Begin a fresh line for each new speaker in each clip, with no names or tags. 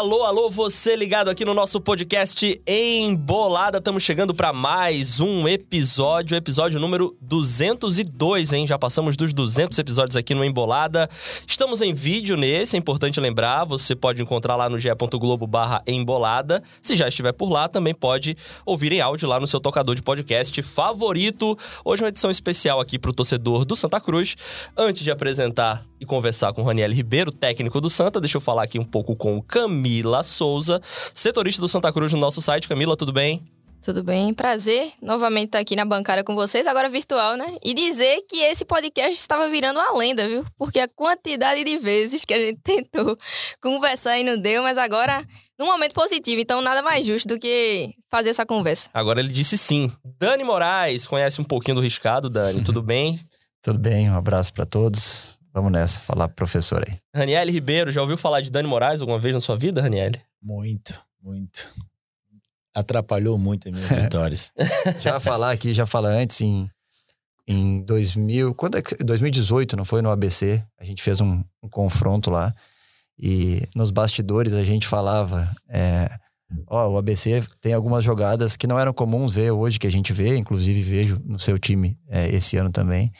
Alô, alô, você ligado aqui no nosso podcast Embolada. Estamos chegando para mais um episódio, episódio número 202, hein? Já passamos dos 200 episódios aqui no Embolada. Estamos em vídeo nesse, é importante lembrar, você pode encontrar lá no ge.globo/embolada. Se já estiver por lá, também pode ouvir em áudio lá no seu tocador de podcast favorito. Hoje é uma edição especial aqui para o torcedor do Santa Cruz. Antes de apresentar e conversar com o Raniel Ribeiro, técnico do Santa, deixa eu falar aqui um pouco com o Camila Souza, setorista do Santa Cruz no nosso site. Camila, tudo bem?
Tudo bem, prazer novamente estar aqui na bancada com vocês, agora virtual, né? E dizer que esse podcast estava virando uma lenda, viu? Porque a quantidade de vezes que a gente tentou conversar e não deu, mas agora num momento positivo, então nada mais justo do que fazer essa conversa.
Agora ele disse sim. Dani Moraes, conhece um pouquinho do riscado, Dani, tudo bem?
Tudo bem, um abraço para todos. Vamos nessa, falar pro professor aí.
Raniel Ribeiro, já ouviu falar de Dani Moraes alguma vez na sua vida, Raniel?
Muito, muito. Atrapalhou muito as minhas vitórias.
já falar aqui, já fala antes, em, em 2000, quando é que, 2018, não foi? No ABC, a gente fez um, um confronto lá e nos bastidores a gente falava, é, ó, o ABC tem algumas jogadas que não eram comuns ver hoje, que a gente vê, inclusive vejo no seu time é, esse ano também.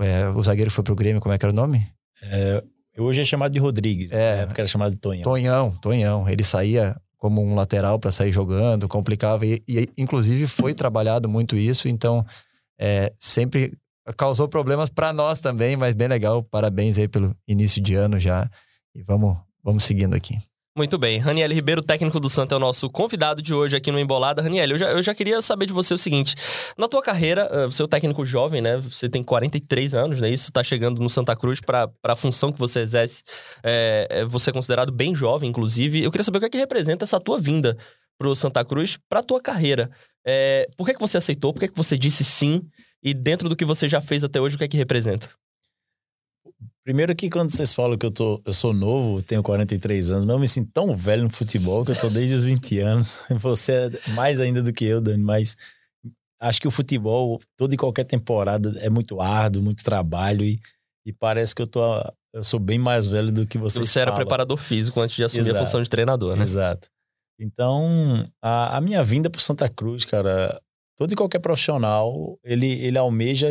É, o zagueiro foi pro Grêmio, como é que era o nome?
É, hoje é chamado de Rodrigues, é, na época era chamado de Tonhão.
Tonhão, Tonhão. Ele saía como um lateral para sair jogando, complicava. E, e, inclusive, foi trabalhado muito isso, então é, sempre causou problemas para nós também, mas bem legal. Parabéns aí pelo início de ano já. E vamos, vamos seguindo aqui.
Muito bem. Raniel Ribeiro, técnico do Santa, é o nosso convidado de hoje aqui no Embolada. Raniel, eu já, eu já queria saber de você o seguinte. Na tua carreira, eh, você é um técnico jovem, né? Você tem 43 anos, né? Isso tá chegando no Santa Cruz para a função que você exerce. É, você é considerado bem jovem, inclusive. Eu queria saber o que é que representa essa tua vinda pro Santa Cruz para tua carreira. É, por que, que você aceitou? Por que, que você disse sim? E dentro do que você já fez até hoje, o que é que representa?
Primeiro que quando vocês falam que eu, tô, eu sou novo, tenho 43 anos, mas eu me sinto tão velho no futebol que eu tô desde os 20 anos. Você é mais ainda do que eu, Dani, mas acho que o futebol, toda e qualquer temporada, é muito árduo, muito trabalho e, e parece que eu tô. Eu sou bem mais velho do que vocês.
Você era preparador físico antes de assumir Exato. a função de treinador, né?
Exato. Então, a, a minha vinda para Santa Cruz, cara, todo e qualquer profissional, ele, ele almeja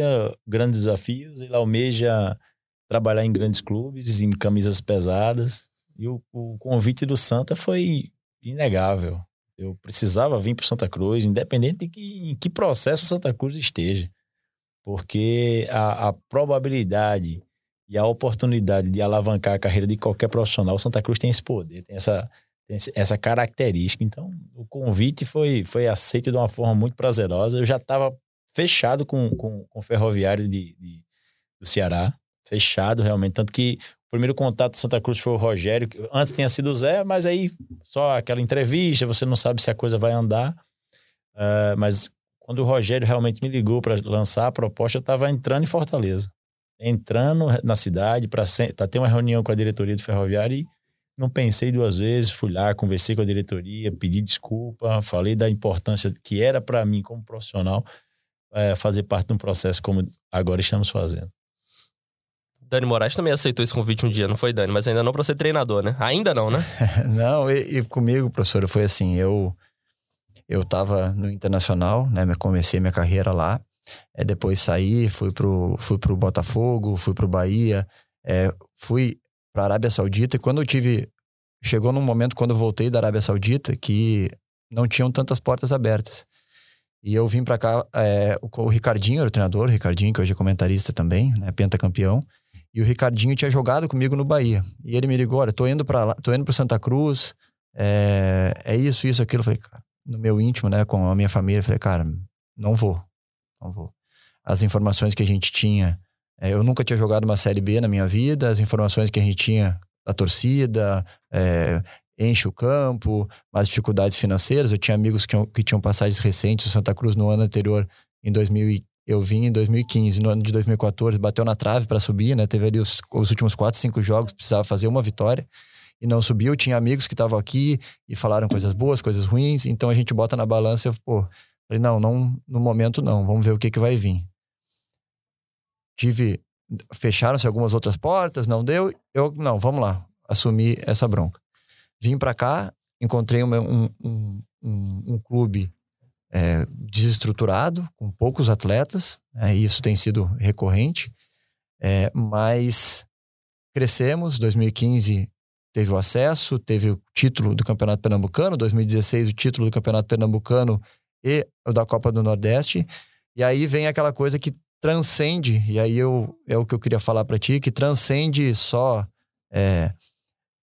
grandes desafios, ele almeja trabalhar em grandes clubes, em camisas pesadas. E o, o convite do Santa foi inegável. Eu precisava vir para Santa Cruz, independente de que, em que processo Santa Cruz esteja. Porque a, a probabilidade e a oportunidade de alavancar a carreira de qualquer profissional, Santa Cruz tem esse poder, tem essa, tem essa característica. Então, o convite foi, foi aceito de uma forma muito prazerosa. Eu já estava fechado com, com, com o ferroviário de, de, do Ceará fechado realmente. Tanto que o primeiro contato do Santa Cruz foi o Rogério, antes tinha sido o Zé, mas aí só aquela entrevista, você não sabe se a coisa vai andar. Uh, mas quando o Rogério realmente me ligou para lançar a proposta, eu estava entrando em Fortaleza. Entrando na cidade para ter uma reunião com a diretoria do Ferroviário e não pensei duas vezes, fui lá, conversei com a diretoria, pedi desculpa, falei da importância que era para mim como profissional é, fazer parte de um processo como agora estamos fazendo.
Dani Moraes também aceitou esse convite um dia, não foi, Dani? Mas ainda não para ser treinador, né? Ainda não, né?
não, e, e, comigo, professor, foi assim, eu eu tava no Internacional, né? Comecei minha carreira lá. É, depois saí, fui pro, fui pro Botafogo, fui pro Bahia, é, fui pra Arábia Saudita. E quando eu tive... Chegou num momento, quando eu voltei da Arábia Saudita, que não tinham tantas portas abertas. E eu vim para cá, é, o, o, Ricardinho era o treinador, o Ricardinho, que hoje é comentarista também, né, pentacampeão. E o Ricardinho tinha jogado comigo no Bahia. E ele me ligou: olha, tô indo para lá, tô indo pro Santa Cruz. É, é isso, isso, aquilo. Eu falei, cara, no meu íntimo, né, com a minha família, eu falei, cara, não vou. Não vou. As informações que a gente tinha, é, eu nunca tinha jogado uma Série B na minha vida, as informações que a gente tinha da torcida, é, enche o campo, as dificuldades financeiras. Eu tinha amigos que, que tinham passagens recentes, o Santa Cruz no ano anterior, em 2015 eu vim em 2015, no ano de 2014, bateu na trave para subir, né? Teve ali os, os últimos quatro, cinco jogos, precisava fazer uma vitória e não subiu. Tinha amigos que estavam aqui e falaram coisas boas, coisas ruins. Então a gente bota na balança eu, pô, falei, não, não, no momento não, vamos ver o que, que vai vir. Tive, fecharam-se algumas outras portas, não deu. Eu, não, vamos lá, assumir essa bronca. vim para cá, encontrei um, um, um, um clube é, desestruturado, com poucos atletas, é, isso tem sido recorrente, é, mas crescemos. 2015 teve o acesso, teve o título do Campeonato Pernambucano, 2016 o título do Campeonato Pernambucano e o da Copa do Nordeste. E aí vem aquela coisa que transcende, e aí eu, é o que eu queria falar para ti, que transcende só é,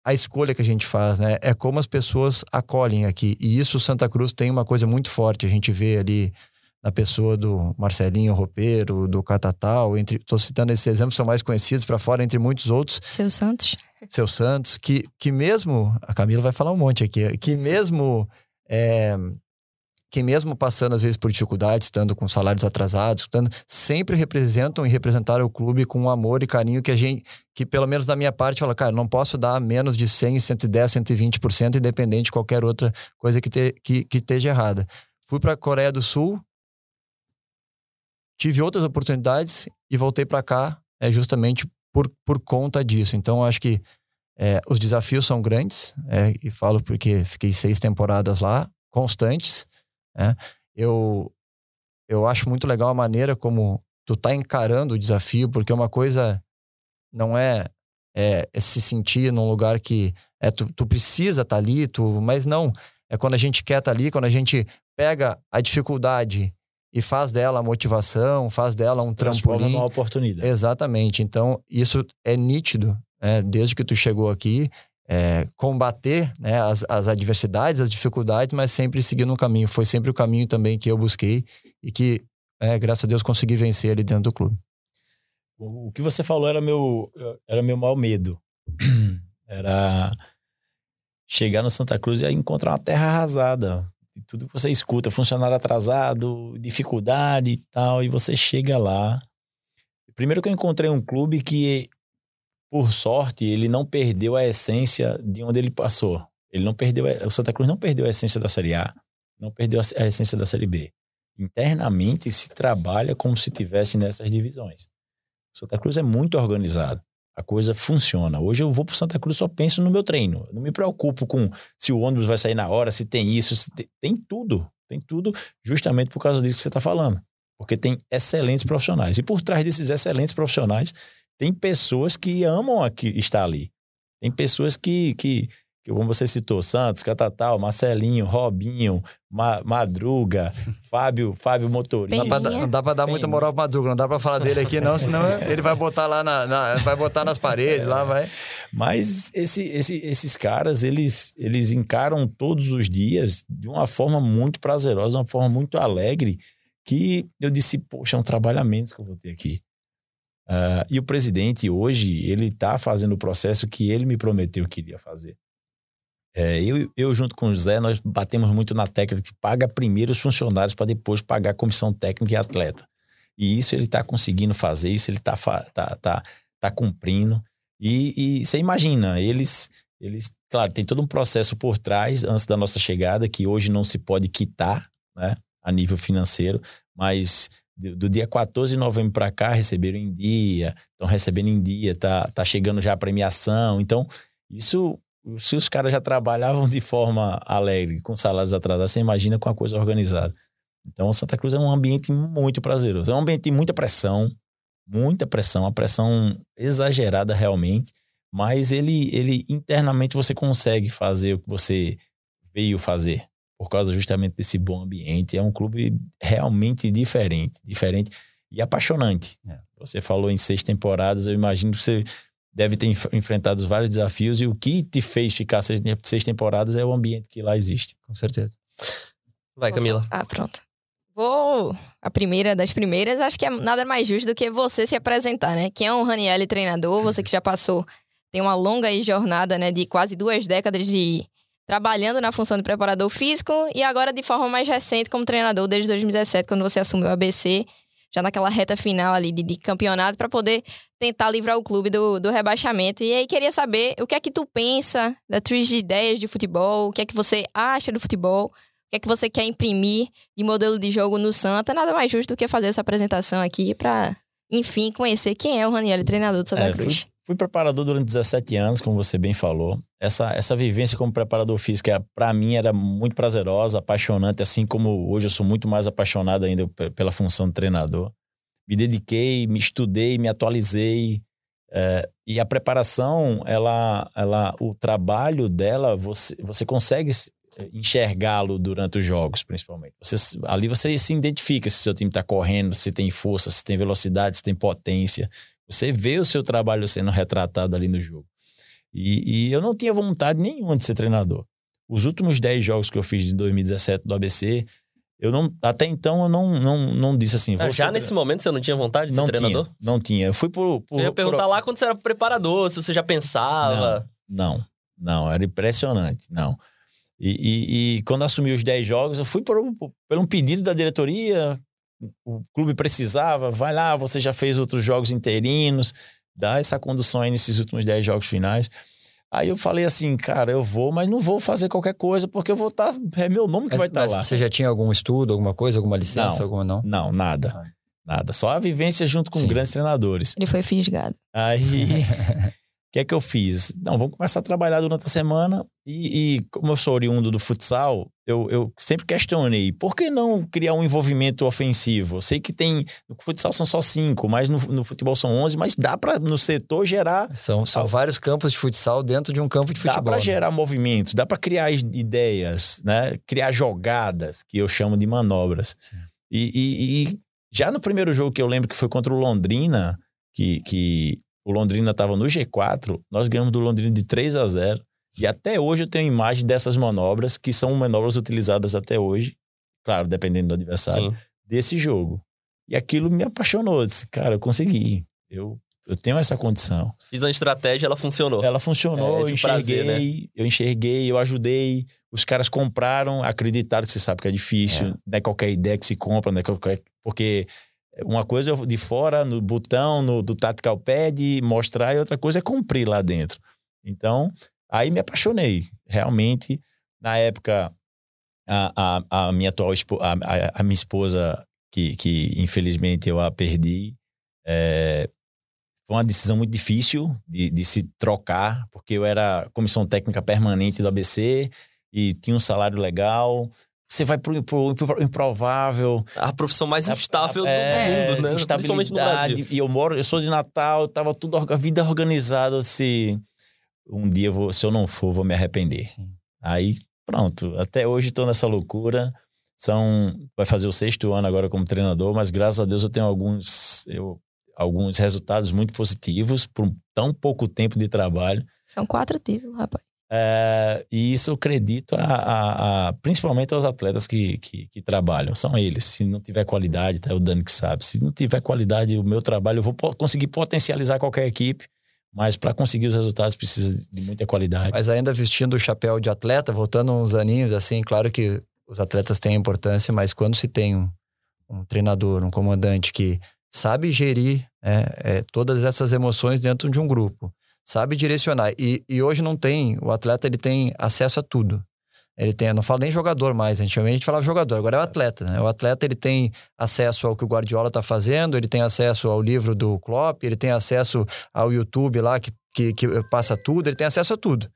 a escolha que a gente faz, né? É como as pessoas acolhem aqui. E isso Santa Cruz tem uma coisa muito forte. A gente vê ali na pessoa do Marcelinho Roupeiro, do Catatal, entre, estou citando esses exemplos, são mais conhecidos para fora, entre muitos outros.
Seu Santos.
Seu Santos, que, que mesmo, a Camila vai falar um monte aqui, que mesmo é, que mesmo passando às vezes por dificuldades, estando com salários atrasados, estando, sempre representam e representaram o clube com um amor e carinho que a gente, que pelo menos da minha parte, fala, cara, não posso dar menos de 100, 110, 120%, independente de qualquer outra coisa que, te, que, que esteja errada. Fui para a Coreia do Sul, tive outras oportunidades e voltei para cá é, justamente por, por conta disso. Então, acho que é, os desafios são grandes, é, e falo porque fiquei seis temporadas lá, constantes, né? Eu, eu acho muito legal a maneira como tu tá encarando o desafio, porque uma coisa não é, é, é se sentir num lugar que é, tu, tu precisa estar tá ali, tu, mas não. É quando a gente quer estar tá ali, quando a gente pega a dificuldade e faz dela motivação, faz dela um trampolim.
uma oportunidade.
Exatamente. Então, isso é nítido, né? desde que tu chegou aqui é, combater né, as, as adversidades, as dificuldades, mas sempre seguindo um caminho. Foi sempre o caminho também que eu busquei e que, é, graças a Deus, consegui vencer ali dentro do clube.
O que você falou era meu, era meu maior medo. Era chegar no Santa Cruz e encontrar uma terra arrasada. E tudo que você escuta, funcionário atrasado, dificuldade e tal, e você chega lá. Primeiro que eu encontrei um clube que por sorte, ele não perdeu a essência de onde ele passou. Ele não perdeu, o Santa Cruz não perdeu a essência da Série A, não perdeu a essência da Série B. Internamente se trabalha como se tivesse nessas divisões. O Santa Cruz é muito organizado. A coisa funciona. Hoje eu vou para Santa Cruz só penso no meu treino. Não me preocupo com se o ônibus vai sair na hora, se tem isso, se tem, tem tudo. Tem tudo justamente por causa disso que você está falando. Porque tem excelentes profissionais. E por trás desses excelentes profissionais tem pessoas que amam aqui, estar ali. Tem pessoas que, que, que, como você citou, Santos, Catatal, Marcelinho, Robinho, Ma, Madruga, Fábio, Fábio Motorista.
Não dá, pra, não dá pra dar Tem. muita moral pro Madruga, não dá pra falar dele aqui, não, senão ele vai botar lá na, na vai botar nas paredes, é. lá vai.
Mas esse, esse, esses caras, eles, eles encaram todos os dias de uma forma muito prazerosa, uma forma muito alegre, que eu disse, poxa, é um trabalho a menos que eu vou ter aqui. Uh, e o presidente hoje, ele está fazendo o processo que ele me prometeu que iria fazer. É, eu, eu, junto com o Zé, nós batemos muito na técnica de paga primeiro os funcionários para depois pagar a comissão técnica e atleta. E isso ele está conseguindo fazer, isso ele está tá, tá, tá cumprindo. E, e você imagina, eles, eles, claro, tem todo um processo por trás antes da nossa chegada que hoje não se pode quitar, né, a nível financeiro, mas do dia 14 de novembro para cá receberam em dia, estão recebendo em dia, tá, tá chegando já a premiação. Então, isso, se os caras já trabalhavam de forma alegre, com salários atrasados, você imagina com a coisa organizada. Então, Santa Cruz é um ambiente muito prazeroso. É um ambiente de muita pressão, muita pressão, uma pressão exagerada realmente, mas ele, ele internamente você consegue fazer o que você veio fazer por causa justamente desse bom ambiente. É um clube realmente diferente, diferente e apaixonante. É. Você falou em seis temporadas, eu imagino que você deve ter enfrentado vários desafios e o que te fez ficar seis, seis temporadas é o ambiente que lá existe.
Com certeza.
Vai, Camila.
Ah, pronto. Vou. A primeira das primeiras, acho que é nada mais justo do que você se apresentar, né? Quem é um Raniel treinador, você que já passou, tem uma longa jornada, né, de quase duas décadas de trabalhando na função de preparador físico e agora de forma mais recente como treinador desde 2017, quando você assumiu o ABC, já naquela reta final ali de, de campeonato, para poder tentar livrar o clube do, do rebaixamento. E aí queria saber o que é que tu pensa da tua ideias de futebol, o que é que você acha do futebol, o que é que você quer imprimir de modelo de jogo no Santa. Nada mais justo do que fazer essa apresentação aqui para, enfim, conhecer quem é o Raniel, treinador do Santa é, Cruz.
Fui preparador durante 17 anos, como você bem falou. Essa, essa vivência como preparador físico, para mim, era muito prazerosa, apaixonante, assim como hoje eu sou muito mais apaixonado ainda pela função de treinador. Me dediquei, me estudei, me atualizei. É, e a preparação, ela, ela, o trabalho dela, você, você consegue enxergá-lo durante os jogos, principalmente. Você, ali você se identifica se seu time está correndo, se tem força, se tem velocidade, se tem potência. Você vê o seu trabalho sendo retratado ali no jogo. E, e eu não tinha vontade nenhuma de ser treinador. Os últimos 10 jogos que eu fiz de 2017 do ABC, eu não, até então eu não, não, não disse assim.
Ah, já nesse momento você não tinha vontade de
não
ser treinador?
Tinha, não tinha. Eu fui por. por
eu ia perguntar por... lá quando você era preparador, se você já pensava.
Não, não, não era impressionante, não. E, e, e, quando assumi os 10 jogos, eu fui por, por, por um pedido da diretoria, o clube precisava, vai lá, você já fez outros jogos interinos, dá essa condução aí nesses últimos 10 jogos finais. Aí eu falei assim, cara, eu vou, mas não vou fazer qualquer coisa, porque eu vou estar. Tá, é meu nome que
mas,
vai estar tá lá.
Você já tinha algum estudo, alguma coisa, alguma licença,
não,
alguma não?
Não, nada. Ah. Nada. Só a vivência junto com Sim. grandes treinadores.
Ele foi fisgado.
Aí. Que é que eu fiz? Não, vamos começar a trabalhar durante a semana. E, e como eu sou oriundo do futsal, eu, eu, sempre questionei: por que não criar um envolvimento ofensivo? Eu sei que tem. No futsal são só cinco, mas no, no futebol são onze, mas dá para no setor gerar.
São, são vários campos de futsal dentro de um campo de futebol.
Dá para
né?
gerar movimentos, dá para criar ideias, né? criar jogadas, que eu chamo de manobras. E, e, e já no primeiro jogo que eu lembro que foi contra o Londrina, que, que o Londrina estava no G4, nós ganhamos do Londrina de 3 a 0. E até hoje eu tenho imagem dessas manobras, que são manobras utilizadas até hoje, claro, dependendo do adversário, Sim. desse jogo. E aquilo me apaixonou. Eu disse, cara, eu consegui. Eu, eu tenho essa condição.
Fiz uma estratégia, ela funcionou.
Ela funcionou, é, eu enxerguei, prazer, né? eu enxerguei, eu ajudei. Os caras compraram, acreditaram que você sabe que é difícil, é. não é qualquer ideia que se compra, não é qualquer. Porque uma coisa é de fora, no botão, no, do tactical pad, mostrar, e outra coisa é cumprir lá dentro. Então, aí me apaixonei. Realmente, na época, a, a, a minha atual a, a, a, minha esposa, que, que infelizmente eu a perdi, é, foi uma decisão muito difícil de, de se trocar, porque eu era comissão técnica permanente do ABC e tinha um salário legal, você vai pro, pro, pro, improvável.
A profissão mais instável é, do mundo, né? Principalmente no Brasil.
E eu moro, eu sou de Natal, tava tudo a vida organizada. Se um dia, vou, se eu não for, vou me arrepender. Sim. Aí, pronto. Até hoje estou nessa loucura. São, vai fazer o sexto ano agora como treinador, mas graças a Deus eu tenho alguns, eu, alguns resultados muito positivos por tão pouco tempo de trabalho.
São quatro títulos, rapaz.
É, e isso eu acredito a, a, a, principalmente aos atletas que, que, que, trabalham. São eles. Se não tiver qualidade, tá, é o Dani que sabe. Se não tiver qualidade, o meu trabalho, eu vou conseguir potencializar qualquer equipe. Mas para conseguir os resultados precisa de muita qualidade.
Mas ainda vestindo o chapéu de atleta, voltando uns aninhos, assim, claro que os atletas têm importância, mas quando se tem um, um treinador, um comandante que sabe gerir é, é, todas essas emoções dentro de um grupo, sabe direcionar. E, e hoje não tem, o atleta ele tem acesso a tudo. Ele tem, não falo nem jogador mais, antigamente a gente falava jogador, agora é o atleta. Né? O atleta ele tem acesso ao que o Guardiola está fazendo, ele tem acesso ao livro do Klopp, ele tem acesso ao YouTube lá que, que, que passa tudo, ele tem acesso a tudo.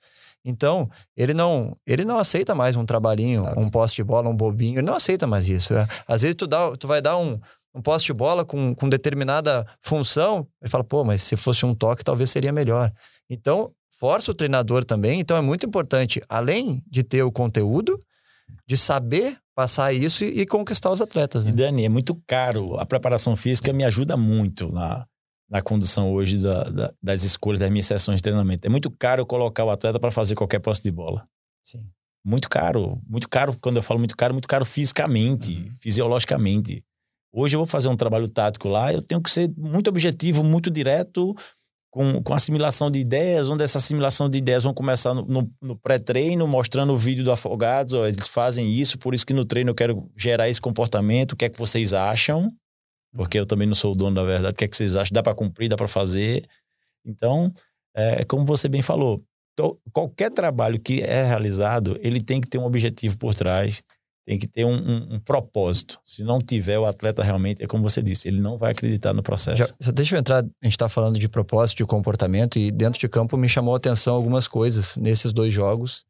Então, ele não, ele não aceita mais um trabalhinho, Exato. um poste de bola, um bobinho, ele não aceita mais isso. É. Às vezes tu, dá, tu vai dar um, um poste de bola com, com determinada função, ele fala, pô, mas se fosse um toque, talvez seria melhor. Então, força o treinador também. Então, é muito importante, além de ter o conteúdo, de saber passar isso e, e conquistar os atletas. Né?
E Dani, é muito caro. A preparação física me ajuda muito na, na condução hoje da, da, das escolhas das minhas sessões de treinamento. É muito caro colocar o atleta para fazer qualquer posse de bola.
Sim.
Muito caro. Muito caro, quando eu falo muito caro, muito caro fisicamente, uhum. fisiologicamente. Hoje eu vou fazer um trabalho tático lá, eu tenho que ser muito objetivo, muito direto, com, com assimilação de ideias, onde essa assimilação de ideias vão começar no, no, no pré-treino, mostrando o vídeo do Afogados, ó, eles fazem isso, por isso que no treino eu quero gerar esse comportamento, o que é que vocês acham? Porque eu também não sou o dono da verdade, o que é que vocês acham? Dá para cumprir, dá para fazer? Então, é como você bem falou, qualquer trabalho que é realizado, ele tem que ter um objetivo por trás, tem que ter um, um, um, propósito. Se não tiver, o atleta realmente, é como você disse, ele não vai acreditar no processo. Já,
deixa eu entrar, a gente está falando de propósito, de comportamento, e dentro de campo me chamou a atenção algumas coisas nesses dois jogos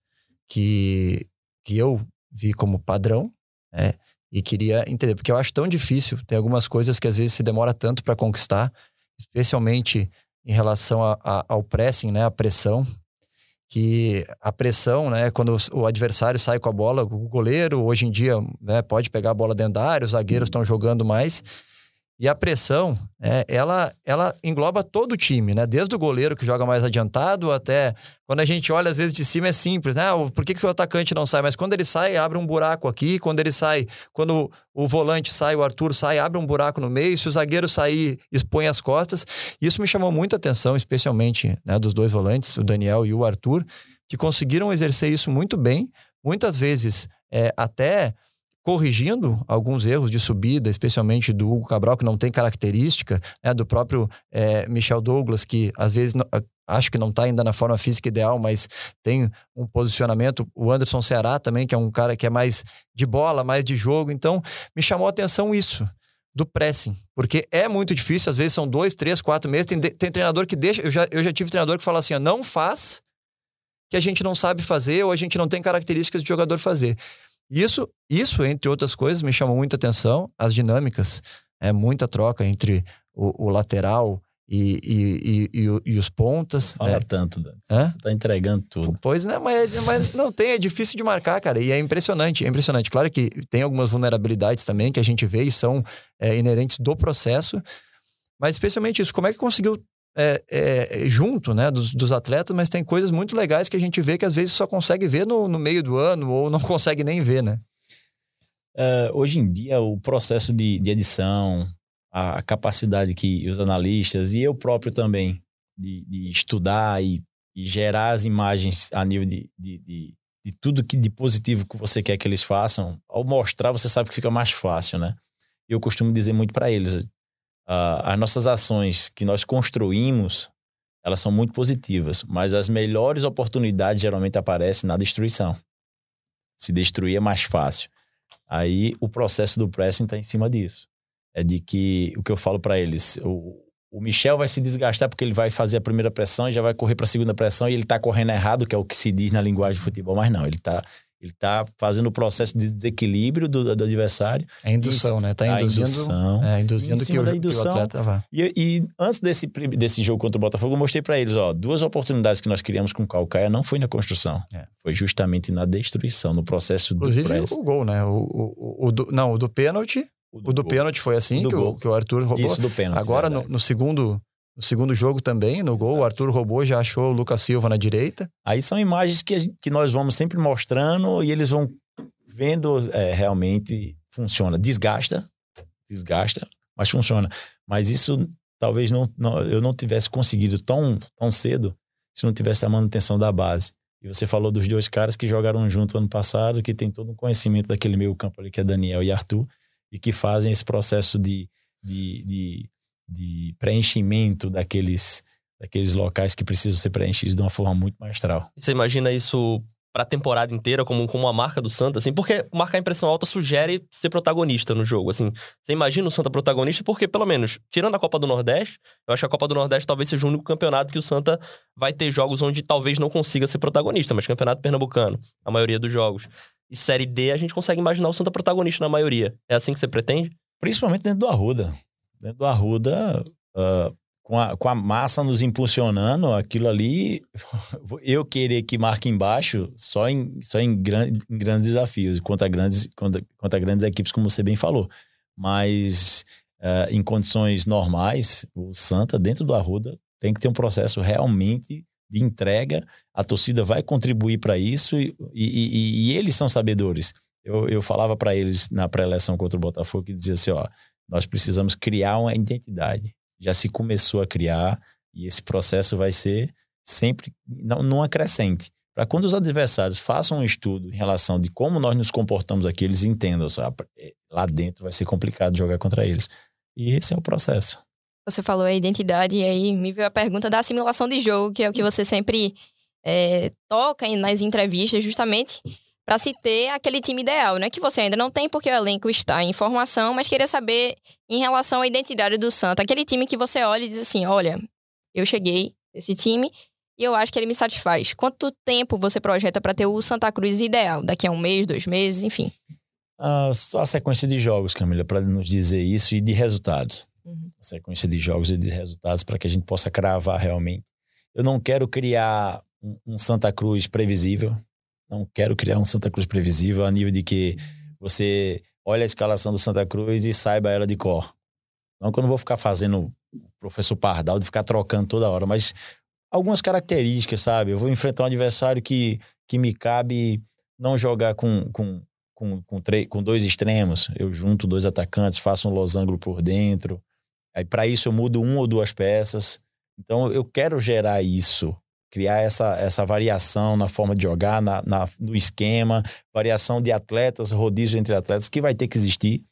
que, que eu vi como padrão, né? E queria entender, porque eu acho tão difícil, tem algumas coisas que às vezes se demora tanto para conquistar, especialmente em relação a, a, ao pressing, né, a pressão, que a pressão, né, quando o adversário sai com a bola, o goleiro hoje em dia né, pode pegar a bola dentro da área, os zagueiros estão jogando mais. E a pressão, é, ela, ela engloba todo o time, né? Desde o goleiro que joga mais adiantado até quando a gente olha às vezes de cima é simples, né? Ah, por que, que o atacante não sai? Mas quando ele sai, abre um buraco aqui. Quando ele sai, quando o volante sai, o Arthur sai, abre um buraco no meio. Se o zagueiro sair, expõe as costas. Isso me chamou muita atenção, especialmente né, dos dois volantes, o Daniel e o Arthur, que conseguiram exercer isso muito bem. Muitas vezes, é, até corrigindo alguns erros de subida, especialmente do Hugo Cabral, que não tem característica, né, do próprio é, Michel Douglas, que às vezes não, acho que não está ainda na forma física ideal, mas tem um posicionamento. O Anderson Ceará também, que é um cara que é mais de bola, mais de jogo. Então, me chamou a atenção isso. Do pressing, porque é muito difícil, às vezes são dois, três, quatro meses. Tem, tem treinador que deixa. Eu já, eu já tive treinador que fala assim: não faz que a gente não sabe fazer ou a gente não tem características de jogador fazer. Isso, isso, entre outras coisas, me chamou muita atenção. As dinâmicas, é muita troca entre o, o lateral e, e, e, e, os pontas.
Fala
é.
tanto, Dan. Você tá entregando tudo.
Pois né, mas, mas não tem, é difícil de marcar, cara. E é impressionante, é impressionante. Claro que tem algumas vulnerabilidades também que a gente vê e são é, inerentes do processo. Mas especialmente isso, como é que conseguiu é, é, junto né, dos, dos, atletas, mas tem coisas muito legais que a gente vê que às vezes só consegue ver no, no meio do ano ou não consegue nem ver, né?
Uh, hoje em dia, o processo de, de edição, a, capacidade que os analistas e eu próprio também de, de estudar e, e, gerar as imagens a nível de, de, de, de tudo que de positivo que você quer que eles façam, ao mostrar, você sabe que fica mais fácil, né? Eu costumo dizer muito para eles, uh, as nossas ações que nós construímos, elas são muito positivas, mas as melhores oportunidades geralmente aparecem na destruição. Se destruir é mais fácil. Aí o processo do pressing está em cima disso. É de que o que eu falo para eles, o, o Michel vai se desgastar porque ele vai fazer a primeira pressão e já vai correr para a segunda pressão e ele está correndo errado, que é o que se diz na linguagem de futebol, mas não, ele está ele está fazendo o processo de desequilíbrio do, do adversário.
É indução, né? Está induzindo, indução, é, induzindo que, o, indução, que o atleta vá.
E, e, antes desse, desse jogo contra o Botafogo, eu mostrei para eles, ó, duas oportunidades que nós criamos com o Calcaia não foi na construção. É. Foi justamente na destruição, no processo
Inclusive,
do press.
o gol, né? O, o, o do, não, o do pênalti. O do, do pênalti foi assim, que o, que, o, Arthur roubou.
Isso do pênalti.
Agora, no, no segundo no segundo jogo também, no gol, o Arthur roubou, já achou o Lucas Silva na direita.
Aí são imagens que, que nós vamos sempre mostrando e eles vão vendo é, realmente funciona. Desgasta, desgasta, mas funciona. Mas isso talvez não, não, eu não tivesse conseguido tão, tão cedo se não tivesse a manutenção da base. E você falou dos dois caras que jogaram junto ano passado, que tem todo um conhecimento daquele meio campo ali, que é Daniel e Arthur, e que fazem esse processo de, de, de de preenchimento daqueles, daqueles locais que precisam ser preenchidos de uma forma muito maestral.
Você imagina isso para a temporada inteira como, como uma marca do Santa, assim, porque marcar impressão alta sugere ser protagonista no jogo, assim. Você imagina o Santa protagonista porque, pelo menos, tirando a Copa do Nordeste, eu acho que a Copa do Nordeste talvez seja o único campeonato que o Santa vai ter jogos onde talvez não consiga ser protagonista, mas campeonato pernambucano, a maioria dos jogos. E Série D, a gente consegue imaginar o Santa protagonista na maioria. É assim que você pretende?
Principalmente dentro do Arruda dentro do Arruda, uh, com, a, com a massa nos impulsionando, aquilo ali, eu querer que marque embaixo só em, só em, gran, em grandes desafios, contra grandes, contra, contra grandes equipes, como você bem falou. Mas uh, em condições normais, o Santa, dentro do Arruda, tem que ter um processo realmente de entrega. A torcida vai contribuir para isso e, e, e, e, eles são sabedores. Eu, eu falava para eles na pré-eleição contra o Botafogo que dizia assim: ó, nós precisamos criar uma identidade. Já se começou a criar e esse processo vai ser sempre não, não acrescente. Para quando os adversários façam um estudo em relação de como nós nos comportamos aqui, eles entendam, sabe? É, lá dentro vai ser complicado jogar contra eles. E esse é o processo.
Você falou a identidade e aí me veio a pergunta da assimilação de jogo, que é o que você sempre é, toca nas entrevistas, justamente para se ter aquele time ideal, né? Que você ainda não tem porque o elenco está em formação, mas queria saber em relação à identidade do Santa, aquele time que você olha e diz assim, olha, eu cheguei esse time e eu acho que ele me satisfaz. Quanto tempo você projeta para ter o Santa Cruz ideal? Daqui a um mês, dois meses, enfim?
Só a sequência de jogos, Camila, para nos dizer isso e de resultados. Uhum. A sequência de jogos e de resultados para que a gente possa cravar realmente. Eu não quero criar um, um Santa Cruz previsível. Não quero criar um Santa Cruz previsível a nível de que você olha a escalação do Santa Cruz e saiba ela de cor. Não que eu não vou ficar fazendo professor Pardal de ficar trocando toda hora, mas algumas características, sabe? Eu vou enfrentar um adversário que, que me cabe não jogar com, com, com, com, com dois extremos. Eu junto dois atacantes, faço um losango por dentro. Aí para isso eu mudo uma ou duas peças. Então eu quero gerar isso, criar essa, essa variação na forma de jogar, na, na, no esquema, variação de atletas, rodízio entre atletas, que vai ter que existir.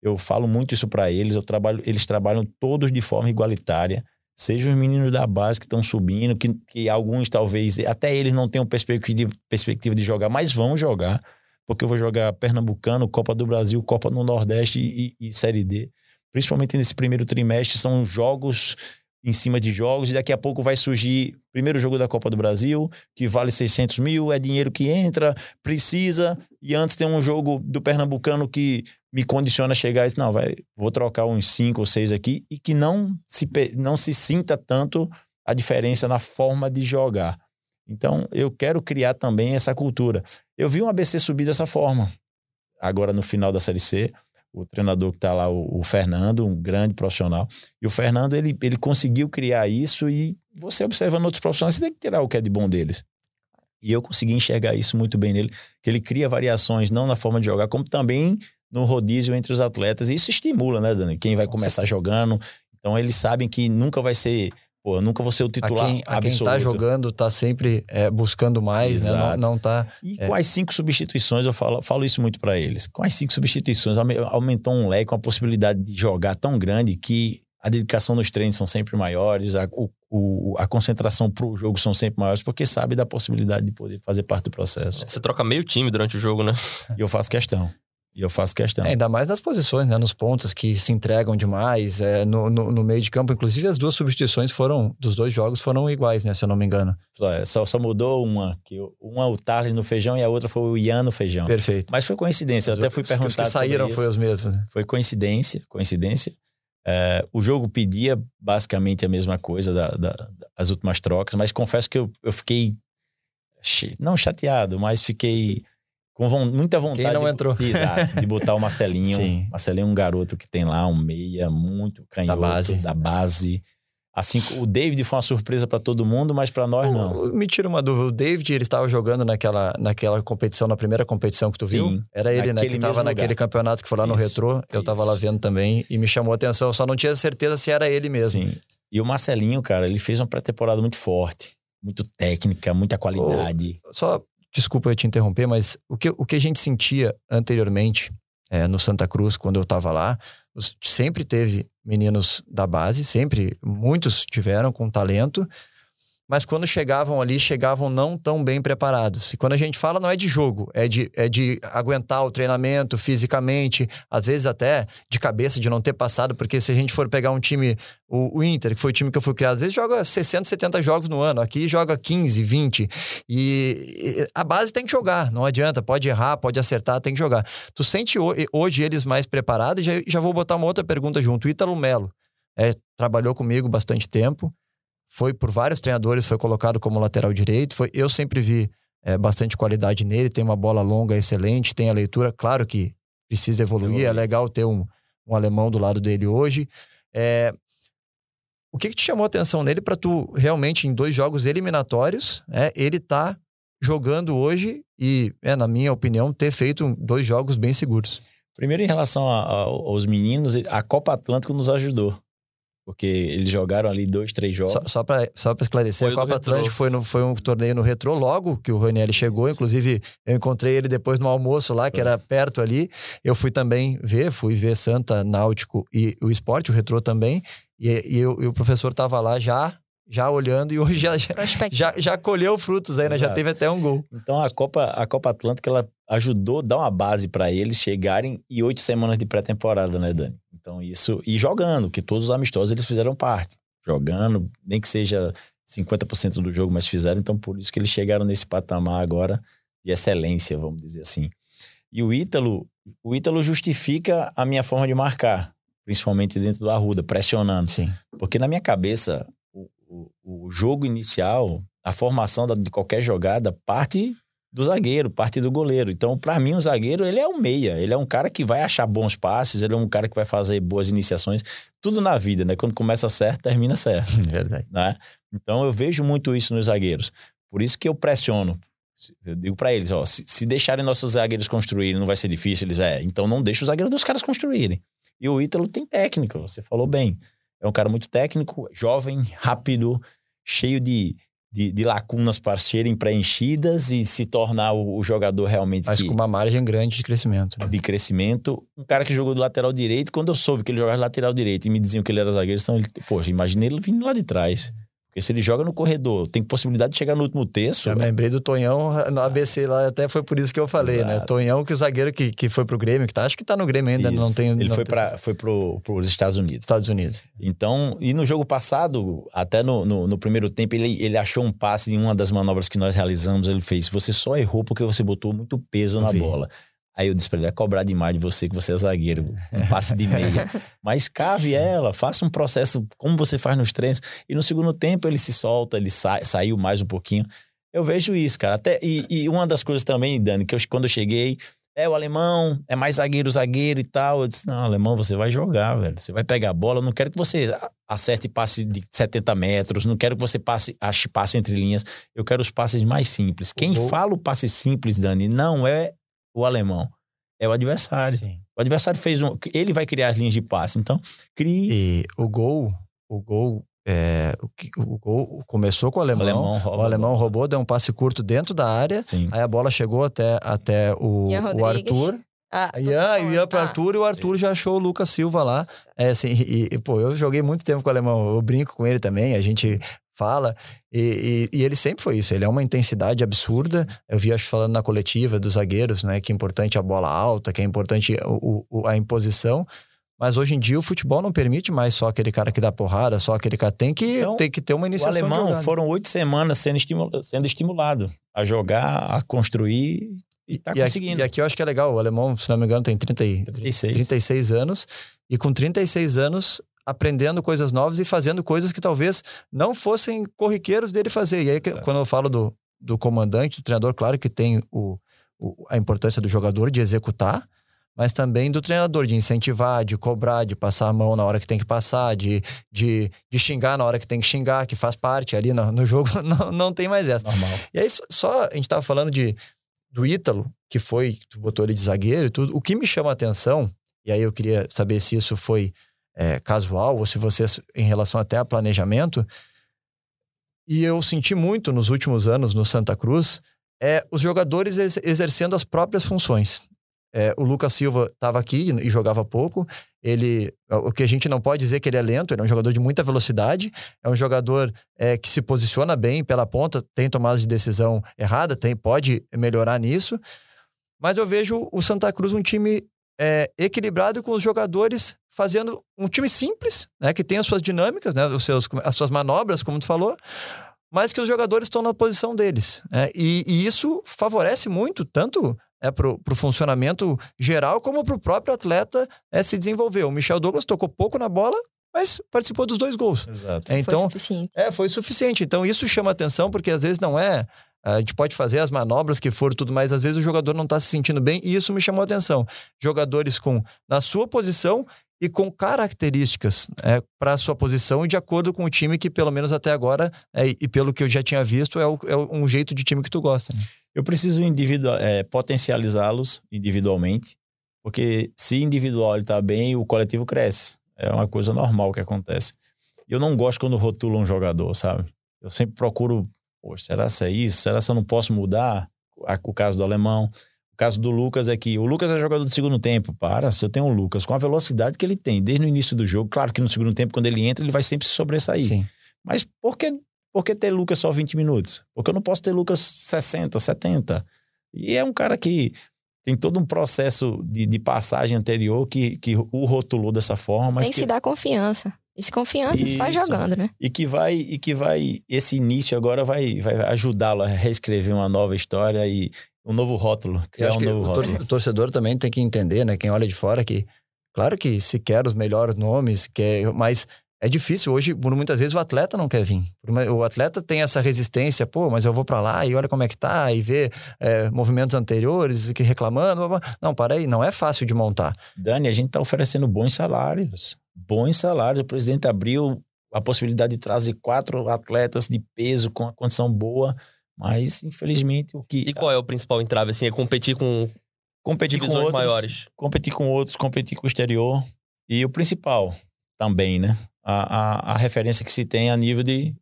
Eu falo muito isso para eles. Eu trabalho, eles trabalham todos de forma igualitária. Sejam os meninos da base que estão subindo, que, que alguns talvez, até eles não tenham perspectiva, perspectiva de jogar, mas vão jogar, porque eu vou jogar Pernambucano, Copa do Brasil, Copa no Nordeste e, e Série D. Principalmente nesse primeiro trimestre, são jogos em cima de jogos, e daqui a pouco vai surgir primeiro jogo da Copa do Brasil, que vale 600 mil, é dinheiro que entra, precisa, e antes tem um jogo do Pernambucano que me condiciona a chegar e dizer, não, vai, vou trocar uns cinco ou seis aqui, e que não se, não se sinta tanto a diferença na forma de jogar. Então, eu quero criar também essa cultura. Eu vi um ABC subir dessa forma, agora no final da Série C, o treinador que está lá, o, o, Fernando, um grande profissional. E o Fernando, ele, ele conseguiu criar isso e você observando outros profissionais, você tem que tirar o que é de bom deles. E eu consegui enxergar isso muito bem nele, que ele cria variações não na forma de jogar, como também no rodízio entre os atletas. E isso estimula, né, Dani? Quem vai começar jogando. Então eles sabem que nunca vai ser Pô, eu nunca vou ser o titular
a quem, a absoluto. quem tá jogando tá sempre é, buscando mais, né? Não, não tá...
E é. com as cinco substituições, eu falo, falo isso muito para eles. Com as cinco substituições, aumentou um leque, uma possibilidade de jogar tão grande que a dedicação nos treinos são sempre maiores, a, o, o, a concentração pro jogo são sempre maiores, porque sabe da possibilidade de poder fazer parte do processo.
Você troca meio time durante o jogo, né?
E eu faço questão. E eu faço questão.
É, ainda mais nas posições, né? Nos pontos que se entregam demais, é, no, no, no, meio de campo. Inclusive, as duas substituições foram, dos dois jogos, foram iguais, né? Se eu não me engano.
Só, só, só mudou uma, que uma o Tarles no feijão e a outra foi o Ian no feijão.
Perfeito.
Mas foi coincidência, eu até fui perguntar. Os que
saíram foi os mesmos. Né?
Foi coincidência, coincidência. É, o jogo pedia basicamente a mesma coisa da, da, das últimas trocas, mas confesso que eu, eu fiquei, não chateado, mas fiquei com muita vontade.
Quem não
de,
entrou?
Exato, de botar o Marcelinho. Sim. Marcelinho é um garoto que tem lá um meia muito canhoto. Da base. Da base. Assim, o David foi uma surpresa para todo mundo, mas para nós não.
Me tira uma dúvida. O David, ele estava jogando naquela, naquela competição, na primeira competição que tu viu? Sim, Era ele, né? Que estava naquele campeonato que foi lá no isso, Retrô. Eu estava lá vendo também e me chamou a atenção. Eu só não tinha certeza se era ele mesmo. Sim.
E o Marcelinho, cara, ele fez uma pré-temporada muito forte, muito técnica, muita qualidade.
Oh, só Desculpa eu te interromper, mas o que, o que a gente sentia anteriormente é, no Santa Cruz, quando eu estava lá, sempre teve meninos da base, sempre, muitos tiveram com talento, mas quando chegavam ali, chegavam não tão bem preparados. E quando a gente fala, não é de jogo, é de, é de aguentar o treinamento fisicamente, às vezes até de cabeça, de não ter passado, porque se a gente for pegar um time, o, o Inter, que foi o time que eu fui criado, às vezes joga 60, 70 jogos no ano, aqui joga 15, 20. E a base tem que jogar, não adianta, pode errar, pode acertar, tem que jogar. Tu sente hoje eles mais preparados? Já, já vou botar uma outra pergunta junto. O Ítalo Melo é, trabalhou comigo bastante tempo foi por vários treinadores, foi colocado como lateral direito. Foi, eu sempre vi é, bastante qualidade nele, tem uma bola longa excelente, tem a leitura, claro que precisa evoluir, é legal ter um, um alemão do lado dele hoje. É, o que, que, te chamou a atenção nele para tu realmente, em dois jogos eliminatórios, é, ele tá jogando hoje e, é, na minha opinião, ter feito dois jogos bem seguros?
Primeiro, em relação a, a, aos meninos, a Copa Atlântico nos ajudou. Porque eles jogaram ali dois, três jogos.
Só, só para só esclarecer, foi a Copa Atlântico foi, no, foi um torneio no Retro logo que o Ranieri chegou. Sim. Inclusive, eu encontrei ele depois no almoço lá, que era perto ali. Eu fui também ver, fui ver Santa, Náutico e o esporte, o Retro também. E, e, eu, e o professor estava lá já já olhando e hoje já, já, já, já colheu frutos aí, né? Já teve até um gol.
Então a Copa, a Copa Atlântica ela ajudou a dar uma base para eles chegarem e oito semanas de pré-temporada, né, Dani? Então isso e jogando, que todos os amistosos eles fizeram parte, jogando, nem que seja 50% do jogo, mas fizeram. Então por isso que eles chegaram nesse patamar agora de excelência, vamos dizer assim. E o Ítalo, o Ítalo justifica a minha forma de marcar, principalmente dentro do Arruda, pressionando.
Sim.
Porque na minha cabeça, o, o, o jogo inicial, a formação da- de qualquer jogada parte do zagueiro, parte do goleiro. Então, para mim, o zagueiro, ele é um meia. Ele é um cara que vai achar bons passes, ele é um cara que vai fazer boas iniciações. Tudo na vida, né? Quando começa certo, termina certo,
Verdade.
né? Então, eu vejo muito isso nos zagueiros. Por isso que eu pressiono. Eu digo para eles, ó, se, se deixarem nossos zagueiros construírem, não vai ser difícil. Eles, é, então não deixa os zagueiros dos caras construírem. E o Ítalo tem técnica, você falou bem. É um cara muito técnico, jovem, rápido, cheio de, de, de lacunas para serem preenchidas e se tornar o, o jogador realmente
Mas
que-
com uma margem grande de crescimento. né?
de crescimento. Um cara que jogou do lateral direito, quando eu soube que ele jogava de lateral direito e me diziam que ele era zagueiro, então ele, poxa, imaginei ele vindo lá de trás. Porque se ele joga no corredor, tem possibilidade de chegar no último terço.
Eu lembrei do Tonhão no ABC lá, até foi por isso que eu falei, né?
Exato.
Tonhão, que o zagueiro que, que foi pro Grêmio, que tá, acho que tá no Grêmio ainda, não
Isso.
tem.
Ele
não
foi para foi pro, pros Estados Unidos.
Estados Unidos.
Então, e no jogo passado, até no, no, no primeiro tempo, ele, ele achou um passe em uma das manobras que nós realizamos. Ele fez: Você só errou porque você botou muito peso na
vi.
bola. Aí eu disse pra ele: é cobrar demais de você, que você é zagueiro, um passe de meia. Mas cave ela, faça um processo como você faz nos treinos. E no segundo tempo ele se solta, ele sai, saiu mais um pouquinho. Eu vejo isso, cara. Até, e, e uma das coisas também, Dani, que eu, quando eu cheguei, é o alemão, é mais zagueiro, zagueiro e tal. Eu disse, não, alemão, você vai jogar, velho. Você vai pegar a bola. Eu não quero que você acerte passe de 70 metros. Não quero que você passe, ache passe entre linhas. Eu quero os passes mais simples. Quem
gol-
fala o passe simples, Dani, não é o alemão. É o adversário.
Sim.
O adversário fez um. Ele vai criar as linhas de passe. Então, crie.
E o gol, o gol, é, o, o gol começou com o
O
alemão.
alemão
O alemão roubou, deu um passe curto dentro da área.
Sim.
Aí a bola chegou até, até o, o. Arthur.
Ah,
Ian, Ian pro
tá.
Arthur e o Arthur já achou o Lucas Silva lá. É assim, e, e, pô, eu joguei muito tempo com o alemão, eu brinco com ele também, a gente fala, e, e- e ele sempre foi isso, ele é uma intensidade absurda. Eu vi, acho, falando na coletiva dos zagueiros, né, que é importante a bola alta, que é importante o, o- a imposição. Mas hoje em dia o futebol não permite mais só aquele cara que dá porrada, só aquele cara. Tem que,
Então,
tem que ter uma
O
iniciação. de
alemão foram oito semanas sendo, estimula- sendo estimulado a jogar, a construir e tá
e, aqui,
conseguindo.
e aqui eu acho que é legal, o alemão, se não me engano, tem 30, e-
36.
36 anos, e com 36 anos aprendendo coisas novas e fazendo coisas que talvez não fossem corriqueiros dele fazer. E aí, que-
Tá.
quando eu falo do, do comandante, do treinador, claro que tem o, o- a importância do jogador de executar, mas também do treinador, de incentivar, de cobrar, de passar a mão na hora que tem que passar, de, de, de xingar na hora que tem que xingar, que faz parte ali no, no jogo, não, não tem mais essa.
Normal.
E aí, só- a gente tava falando de, do Ítalo, que foi, tu botou ele de zagueiro e tudo. O que me chama a atenção, e aí eu queria saber se isso foi é, casual ou se vocês, em relação até a planejamento, e eu senti muito nos últimos anos no Santa Cruz, é os jogadores ex- exercendo as próprias funções. É, o Lucas Silva estava aqui e jogava pouco. Ele, o que a gente não pode dizer que ele é lento, ele é um jogador de muita velocidade, é um jogador é, que se posiciona bem pela ponta, tem tomadas de decisão errada, tem, pode melhorar nisso. Mas eu vejo o Santa Cruz um time é, equilibrado com os jogadores fazendo um time simples, né, que tem as suas dinâmicas, né, os seus, as suas manobras, como tu falou, mas que os jogadores estão na posição deles. né, e, e isso favorece muito, tanto é, para o funcionamento geral, como para o próprio atleta é, se desenvolver. O Michel Douglas tocou pouco na bola, mas participou dos dois gols.
Exato.
Foi
Então,
suficiente.
é, foi suficiente. Então, isso chama atenção, porque às vezes não é. A gente pode fazer as manobras que for tudo, mas às vezes o jogador não está se sentindo bem, e isso me chamou atenção. Jogadores com na sua posição e com características é, para a sua posição e de acordo com o time que, pelo menos até agora, é, e pelo que eu já tinha visto, é, o- é um jeito de time que tu gosta. né?
Eu preciso é, potencializá-los individualmente, porque se individual ele tá bem, o coletivo cresce. É uma coisa normal que acontece. Eu não gosto quando rotulam um jogador, sabe? Eu sempre procuro, poxa, será que é isso? Será que eu não posso mudar? O caso do alemão. O caso do Lucas é que o Lucas é jogador do segundo tempo. Para, se eu tenho o Lucas com a velocidade que ele tem desde o início do jogo, claro que no segundo tempo, quando ele entra, ele vai sempre se sobressair.
Sim.
Mas por que, por que ter Lucas só 20 minutos? Porque eu não posso ter Lucas 60, 70. E é um cara que tem todo um processo de, de passagem anterior que, que o rotulou dessa forma. Mas
Tem que,
que
se dar confiança. E se confiança se faz
Isso.
jogando, né?
e que vai e que vai esse início agora vai, vai ajudá-lo a reescrever uma nova história e um novo rótulo criar
acho
um novo
o,
rótulo
o torcedor também tem que entender, né? Quem olha de fora que, claro que se quer os melhores nomes, quer, mas é difícil hoje, por muitas vezes o atleta não quer vir. O atleta tem essa resistência, pô, mas eu vou pra lá e olha como é que tá, e vê é, movimentos anteriores que reclamando. blá, blá. Não, para aí, não é fácil de montar.
Dani a gente está oferecendo bons salários bons salários o presidente abriu a possibilidade de trazer quatro atletas de peso com a condição boa mas infelizmente o que
E qual é o principal entrave, assim? É competir com
competir com
divisões
outros,
maiores.
competir com outros, competir com o exterior. E o principal também, né? A, a, a referência que se tem a nível de,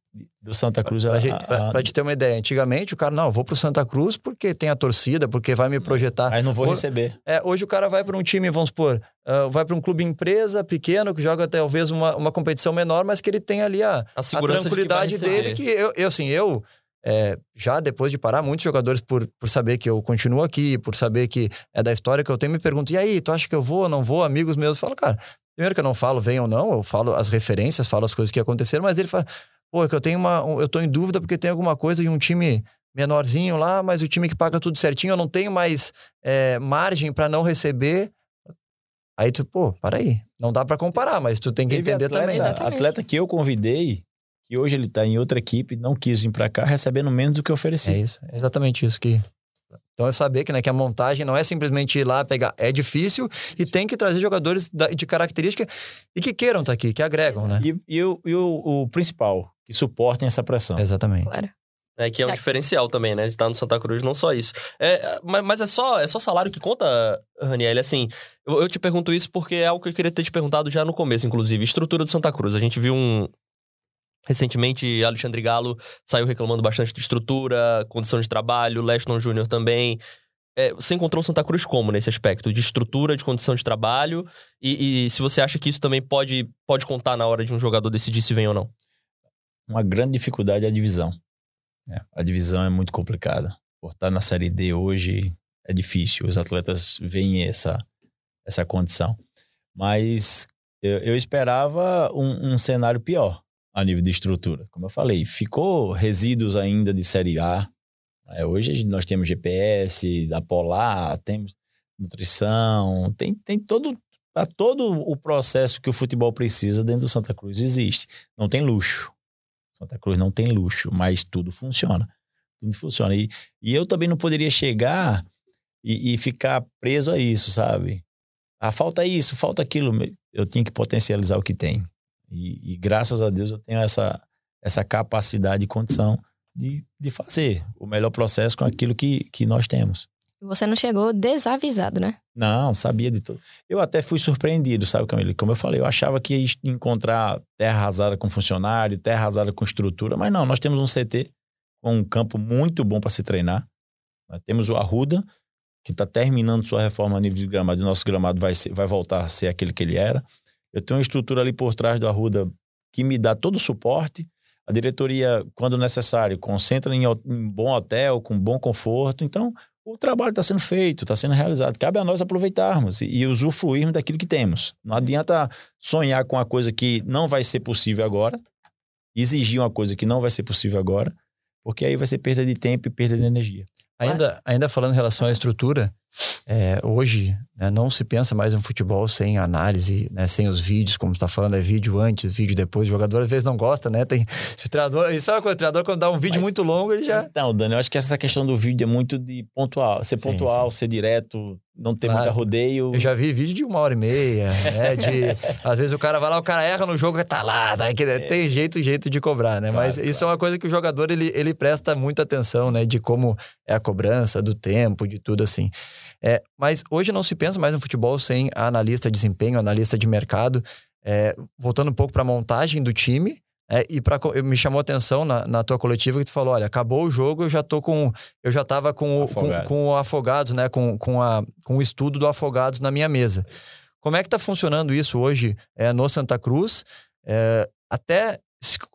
do Santa Cruz.
Pra,
a-
gente,
a-
pra, pra te ter uma ideia, antigamente o cara, não, eu vou pro Santa Cruz porque tem a torcida, porque vai me projetar.
Mas não vou
Ou-
receber.
É, hoje o cara vai para um time, vamos supor, ah, vai para um clube empresa pequeno que joga talvez uma, uma competição menor, mas que ele tem ali a,
A
a tranquilidade
de que
dele que eu, eu assim, eu é, já depois de parar, muitos jogadores por, por saber que eu continuo aqui, por saber que é da história que eu tenho, me perguntam, e aí, tu acha que eu vou ou não vou? Amigos meus falam, cara, primeiro que eu não falo vem ou não, eu falo as referências, falo as coisas que aconteceram, mas ele fala, pô, é que eu tenho uma, um- eu tô em dúvida porque tem alguma coisa em um time menorzinho lá, mas o time que paga tudo certinho, eu não tenho mais é, margem para não receber. Aí tu, pô, para aí. Não dá para comparar, mas tu tem que
Teve
entender
atleta,
também. né?
Exatamente.
atleta que eu convidei, que hoje ele está em outra equipe, não quis vir para cá, recebendo menos do que ofereci.
É isso, é exatamente isso que. Então é saber que, né, que a montagem não é simplesmente ir lá pegar. É difícil e tem que trazer jogadores de característica e que queiram estar aqui, que agregam, né?
E, e o, e o- o principal, que suportem essa pressão.
Exatamente.
Claro.
É que é um
É.
diferencial também, né? De estar no Santa Cruz, não só isso. É, mas, mas é só é só salário que conta, Raniel? Assim, eu, eu te pergunto isso porque é algo que eu queria ter te perguntado já no começo, inclusive. Estrutura do Santa Cruz. A gente viu um. Recentemente, Alexandre Galo saiu reclamando bastante de estrutura, condição de trabalho, Leston Júnior também. É, você encontrou o Santa Cruz como nesse aspecto? De estrutura, de condição de trabalho? E, e se você acha que isso também pode, pode contar na hora de um jogador decidir se vem ou não?
Uma grande dificuldade é a divisão.
É.
A divisão é muito complicada. Por estar na Série D hoje é difícil. Os atletas veem essa, essa condição. Mas eu, eu esperava um, um cenário pior a nível de estrutura. Como eu falei, ficou resíduos ainda de Série A. É, hoje nós temos GPS, da Polar, temos nutrição, tem, tem todo, a todo o processo que o futebol precisa dentro do Santa Cruz existe. Não tem luxo. Santa Cruz não tem luxo, mas tudo funciona. Tudo funciona. E, e eu também não poderia chegar e, e ficar preso a isso, sabe? Ah, falta isso, falta aquilo. Eu tinha que potencializar o que tem. E, e graças a Deus eu tenho essa, essa capacidade e condição de, de fazer o melhor processo com aquilo que, que nós temos.
Você não chegou desavisado, né?
Não, sabia de tudo. Eu até fui surpreendido, sabe, Camila? Como eu falei, eu achava que ia encontrar terra arrasada com funcionário, terra arrasada com estrutura, mas não, nós temos um CT com um campo muito bom para se treinar. Nós temos o Arruda, que está terminando sua reforma a nível de gramado, e o nosso gramado vai, ser, vai voltar a ser aquele que ele era. Eu tenho uma estrutura ali por trás do Arruda que me dá todo o suporte. A diretoria, quando necessário, concentra em, em bom hotel, com bom conforto. Então, o trabalho está sendo feito, está sendo realizado. Cabe a nós aproveitarmos e, e usufruirmos daquilo que temos. Não adianta sonhar com uma coisa que não vai ser possível agora, exigir uma coisa que não vai ser possível agora, porque aí vai ser perda de tempo e perda de energia.
Ainda, ainda falando em relação à estrutura, é, hoje né, não se pensa mais no futebol sem análise, né, sem os vídeos, como está falando, é vídeo antes, vídeo depois. O jogador às vezes não gosta, né? Tem, se o treinador, isso é uma coisa, o treinador quando dá um vídeo
Mas-
muito longo, ele já.
Então, Dani, eu acho que essa questão do vídeo é muito de pontual, ser
Sim,
pontual, ser direto, não ter
Claro.
muito rodeio.
Eu já vi vídeo de uma hora e meia, né? De, às vezes o cara vai lá, o cara erra no jogo, tá lá, daí que- tem jeito, jeito de cobrar, né?
Claro,
Mas isso
claro.
é uma coisa que o jogador ele, ele presta muita atenção, né? De como é a cobrança, do tempo, de tudo assim. É, mas hoje não se pensa mais no futebol sem analista de desempenho, analista de mercado. É, voltando um pouco para a montagem do time, é, e pra, me chamou a atenção na, na tua coletiva que tu falou: olha, acabou o jogo, eu já tô com. Eu já tava com, o- com,
Afogados.
com o Afogados, né? Com, com, a, com o estudo do Afogados na minha mesa. Como é que tá funcionando isso hoje é, no Santa Cruz? É, até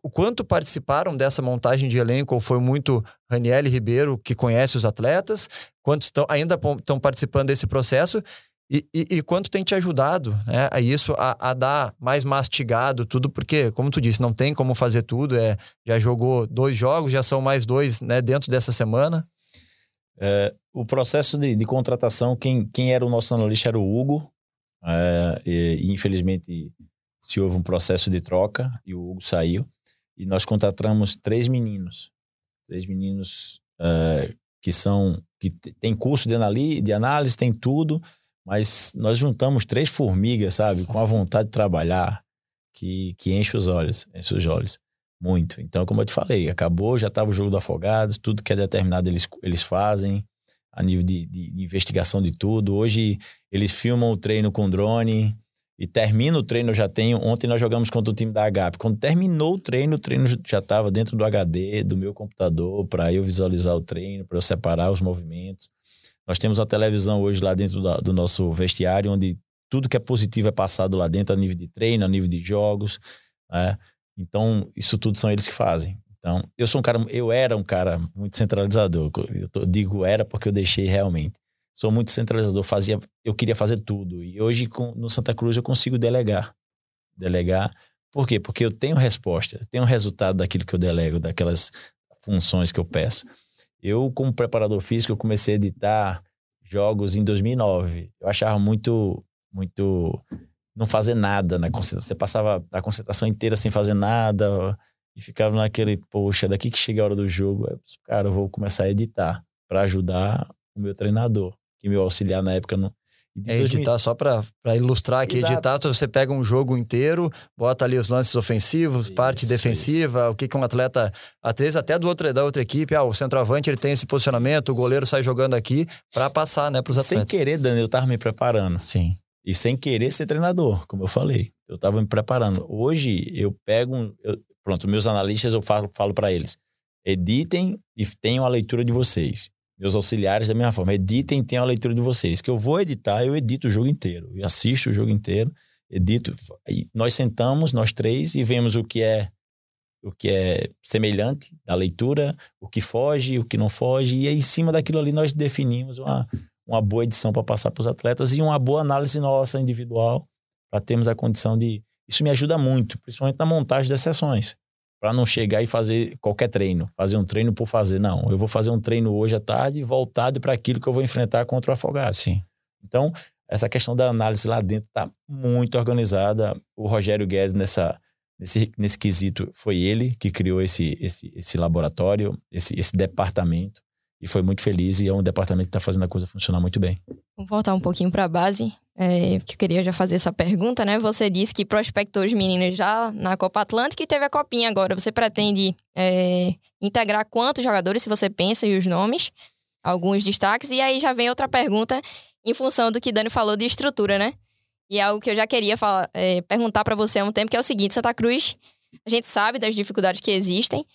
o quanto participaram dessa montagem de elenco, ou foi muito Raniel Ribeiro, que conhece os atletas, quantos estão, ainda estão participando desse processo, e, e, e, quanto tem te ajudado né, a isso, a, a, dar mais mastigado tudo, porque, como tu disse, não tem como fazer tudo, é, já jogou dois jogos, já são mais dois né, dentro dessa semana.
É, o processo de, de, contratação, quem, quem era o nosso analista era o Hugo, é, e, infelizmente se houve um processo de troca e o Hugo saiu, e nós contratamos três meninos, três meninos é, que são, que tem curso de, análise, de análise, tem tudo, mas nós juntamos três formigas, sabe? Com a vontade de trabalhar, que, que enche os olhos, enche os olhos. Muito. Então, como eu te falei, acabou, já estava o jogo do Afogados, tudo que é determinado eles, eles fazem, a nível de, de, investigação de tudo. Hoje eles filmam o treino com drone e termina o treino, eu já tenho. Ontem nós jogamos contra o time da HP. Quando terminou o treino, o treino já estava dentro do HD, do meu computador, para eu visualizar o treino, para eu separar os movimentos. Nós temos a televisão hoje lá dentro da, do nosso vestiário, onde tudo que é positivo é passado lá dentro, a nível de treino, a nível de jogos. Né? Então, isso tudo são eles que fazem. Então, eu sou um cara, eu era um cara muito centralizador. Eu tô, digo era porque eu deixei realmente. Sou muito centralizador, fazia, eu queria fazer tudo. E hoje com, no Santa Cruz eu consigo delegar. Delegar. Por quê? Porque eu tenho resposta, tenho resultado daquilo que eu delego, daquelas funções que eu peço. Eu, como preparador físico, eu comecei a editar jogos em 2009. Eu achava muito, muito não fazer nada na concentração. Você passava a concentração inteira sem fazer nada e ficava naquele, poxa, daqui que chega a hora do jogo, eu, cara, eu vou começar a editar para ajudar o meu treinador, que me auxiliar na época no,
é editar só para ilustrar aqui. Exato. Editar, você pega um jogo inteiro, bota ali os lances ofensivos, isso, parte defensiva, isso. o que, que um atleta, às vezes até do outro, da outra equipe, ah, o centroavante ele tem esse posicionamento, o goleiro sai jogando aqui para passar né, para os atletas.
Sem querer, Daniel, eu tava me preparando.
Sim.
E sem querer ser treinador, como eu falei. Eu tava me preparando. Hoje eu pego, um, eu, pronto, meus analistas eu falo, falo para eles, editem e tenham a leitura de vocês meus auxiliares da mesma forma. Editem, tenham a leitura de vocês. Que eu vou editar, eu edito o jogo inteiro. Eu assisto o jogo inteiro, edito. nós sentamos, nós três, e vemos o que é o que é semelhante da leitura, o que foge, o que não foge, e em cima daquilo ali nós definimos uma, uma boa edição para passar para os atletas e uma boa análise nossa individual para termos a condição de. Isso me ajuda muito, principalmente na montagem das sessões para não chegar e fazer qualquer treino, fazer um treino por fazer. Não, eu vou fazer um treino hoje à tarde voltado para aquilo que eu vou enfrentar contra o afogado.
Sim.
Então, essa questão da análise lá dentro está muito organizada. O Rogério Guedes, nessa, nesse, nesse quesito, foi ele que criou esse, esse, esse laboratório, esse, esse departamento, e foi muito feliz. E é um departamento que está fazendo a coisa funcionar muito bem.
Vamos voltar um pouquinho para a base é, que eu queria já fazer essa pergunta, né? Você disse que prospectou os meninos já na Copa Atlântica e teve a copinha agora. Você pretende é, integrar quantos jogadores, se você pensa, e os nomes? Alguns destaques. E aí já vem outra pergunta em função do que Dani falou de estrutura, né? E é algo que eu já queria falar, é, perguntar para você há um tempo, que é o seguinte, Santa Cruz, a gente sabe das dificuldades que existem,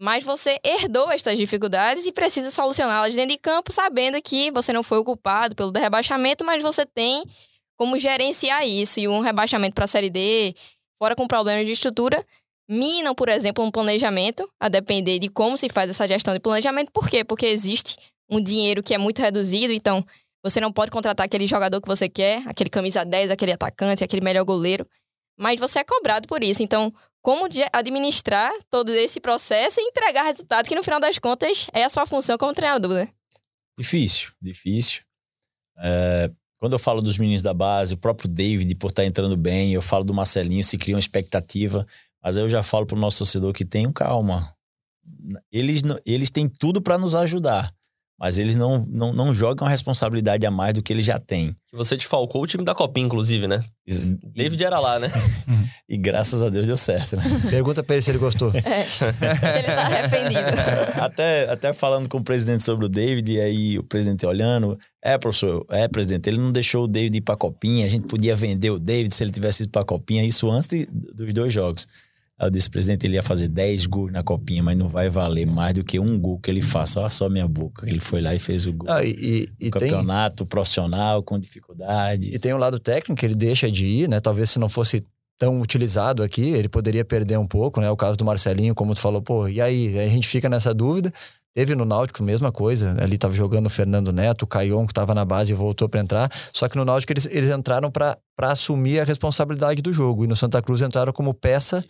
mas você herdou estas dificuldades e precisa solucioná-las dentro de campo, sabendo que você não foi o culpado pelo rebaixamento, mas você tem como gerenciar isso. E um rebaixamento para a Série D, fora com problemas de estrutura, minam, por exemplo, um planejamento, a depender de como se faz essa gestão de planejamento. Por quê? Porque existe um dinheiro que é muito reduzido, então você não pode contratar aquele jogador que você quer, aquele camisa 10, aquele atacante, aquele melhor goleiro, mas você é cobrado por isso. Então, como administrar todo esse processo e entregar resultado, que no final das contas é a sua função como treinador, né?
Difícil, difícil. É, quando eu falo dos meninos da base, o próprio David, por estar tá entrando bem, eu falo do Marcelinho, se cria uma expectativa, mas eu já falo para o nosso torcedor que tenham calma. Eles, eles têm tudo para nos ajudar mas eles não, não, não jogam a responsabilidade a mais do que eles já têm.
Você desfalcou o time da Copinha, inclusive, né? E, David era lá, né?
e graças a Deus deu certo, né?
Pergunta pra ele se ele gostou.
É, se ele tá arrependido.
até, até falando com o presidente sobre o David, e aí o presidente olhando, é, professor, é, presidente, ele não deixou o David ir pra Copinha, a gente podia vender o David se ele tivesse ido pra Copinha, isso antes de, dos dois jogos. Aí eu disse, presidente, ele ia fazer 10 gols na copinha, mas não vai valer mais do que um gol que ele faça. Olha só minha boca. Ele foi lá e fez o gol.
Ah, e, e
campeonato tem... profissional, com dificuldade.
E tem o um lado técnico, ele deixa de ir, né? Talvez se não fosse tão utilizado aqui, ele poderia perder um pouco, né? O caso do Marcelinho, como tu falou, pô, e aí? aí a gente fica nessa dúvida. Teve no Náutico a mesma coisa, ali tava jogando o Fernando Neto, o Caion que tava na base e voltou para entrar, só que no Náutico eles, eles entraram para assumir a responsabilidade do jogo, e no Santa Cruz entraram como peça,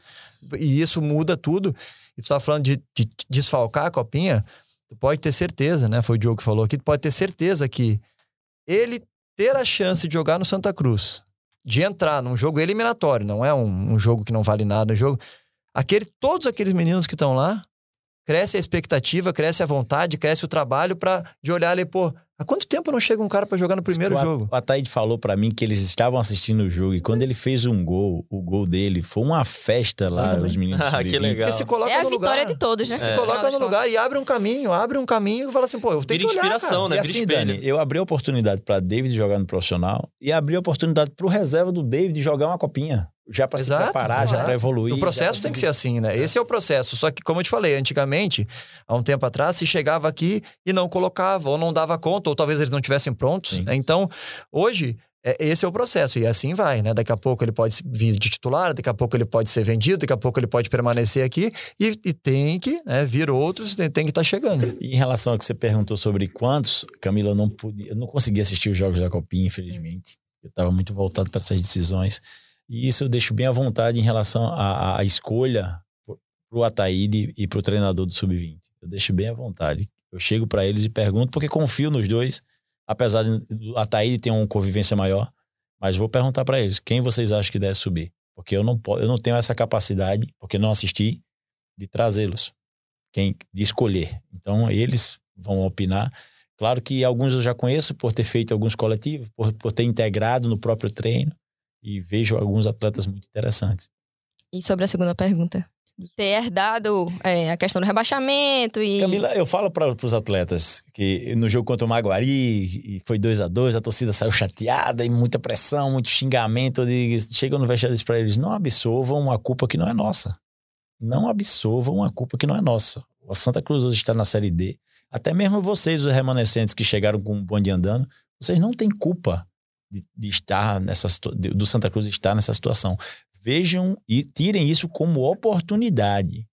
e isso muda tudo. E tu tava falando de, de desfalcar a copinha, tu pode ter certeza, né? Foi o Diogo que falou aqui, tu pode ter certeza que ele ter a chance de jogar no Santa Cruz, de entrar num jogo eliminatório, não é um, um jogo que não vale nada, um jogo. Aquele, todos aqueles meninos que estão lá cresce a expectativa, cresce a vontade, cresce o trabalho para de olhar ali, pô, há quanto tempo não chega um cara para jogar no primeiro
o,
jogo?
O Ataíde falou para mim que eles estavam assistindo o jogo e quando ele fez um gol, o gol dele foi uma festa lá, os meninos
Ah, que legal.
Porque se coloca
É a
no
vitória
lugar,
de todos, né?
se
É.
coloca no lugar e abre um caminho, abre um caminho e fala assim, pô, eu tenho
Vira
que olhar,
inspiração,
cara.
né?
E assim. Dani, eu abri a oportunidade para David jogar no profissional e abri a oportunidade pro reserva do David jogar uma copinha. Já para se
Exato,
preparar, já para evoluir.
O processo tem que
se-
ser assim, né? Esse é o processo. Só que, como eu te falei, antigamente, há um tempo atrás, se chegava aqui e não colocava, ou não dava conta, ou talvez eles não tivessem prontos.
Sim.
né? Então, hoje, é- esse é o processo. E assim vai, né? Daqui a pouco ele pode vir de titular, daqui a pouco ele pode ser vendido, daqui a pouco ele pode permanecer aqui e, e tem que né, vir outros, tem, tem que estar chegando.
E em relação ao que você perguntou sobre quantos, Camila, eu não pude, eu não consegui assistir os jogos da Copinha, infelizmente. Eu estava muito voltado para essas decisões. E isso eu deixo bem à vontade em relação à, à escolha para o Ataíde e para o treinador do Sub-20. Eu deixo bem à vontade. Eu chego para eles e pergunto, porque confio nos dois, apesar do Ataíde ter uma convivência maior, mas vou perguntar para eles, quem vocês acham que deve subir? Porque eu não, eu não tenho essa capacidade, porque não assisti, de trazê-los quem de escolher. Então eles vão opinar. Claro que alguns eu já conheço por ter feito alguns coletivos, por, por ter integrado no próprio treino e vejo alguns atletas muito interessantes.
E sobre a segunda pergunta? Ter herdado é, a questão do rebaixamento e.
Camila, eu falo para os atletas que no jogo contra o Maguari e foi 2 a 2 a torcida saiu chateada e muita pressão, muito xingamento. Eu digo, Chega no vestiário para eles: não absorvam uma culpa que não é nossa. Não absorvam uma culpa que não é nossa. O Santa Cruz hoje está na Série D. Até mesmo vocês, os remanescentes que chegaram com o bonde andando, vocês não têm culpa de, de estar nessa do Santa Cruz estar nessa situação. Vejam e tirem isso como oportunidade.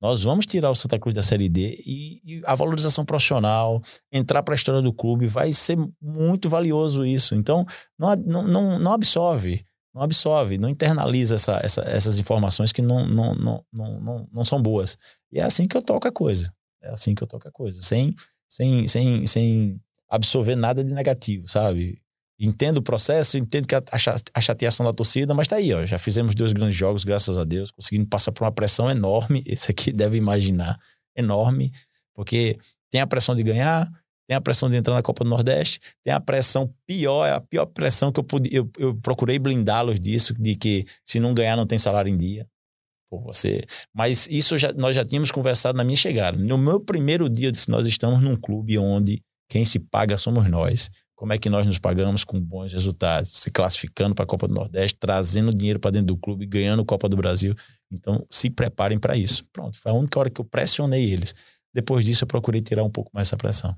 Nós vamos tirar o Santa Cruz da Série D e, e a valorização profissional, entrar para a história do clube, vai ser muito valioso isso. Então, não, não, não, não absorve, não absorve, não internaliza essa, essa- essas informações que não, não, não, não, não, não são boas. E é assim que eu toco a coisa. É assim que eu toco a coisa. Sem, sem, sem, sem absorver nada de negativo, sabe? Entendo o processo, entendo que a, a cha- a chateação da torcida, mas tá aí, ó. Já fizemos dois grandes jogos, graças a Deus, conseguindo passar por uma pressão enorme. Esse aqui deve imaginar, enorme, porque tem a pressão de ganhar, tem a pressão de entrar na Copa do Nordeste, tem a pressão pior, é a pior pressão que eu pude. Eu, eu procurei blindá-los disso, de que se não ganhar, não tem salário em dia. Por você. Mas isso já, nós já tínhamos conversado na minha chegada. No meu primeiro dia, eu disse: nós estamos num clube onde quem se paga somos nós. Como é que nós nos pagamos com bons resultados? Se classificando para a Copa do Nordeste, trazendo dinheiro para dentro do clube, ganhando Copa do Brasil. Então, se preparem para isso. Pronto, foi a única hora que eu pressionei eles. Depois disso, eu procurei tirar um pouco mais essa pressão.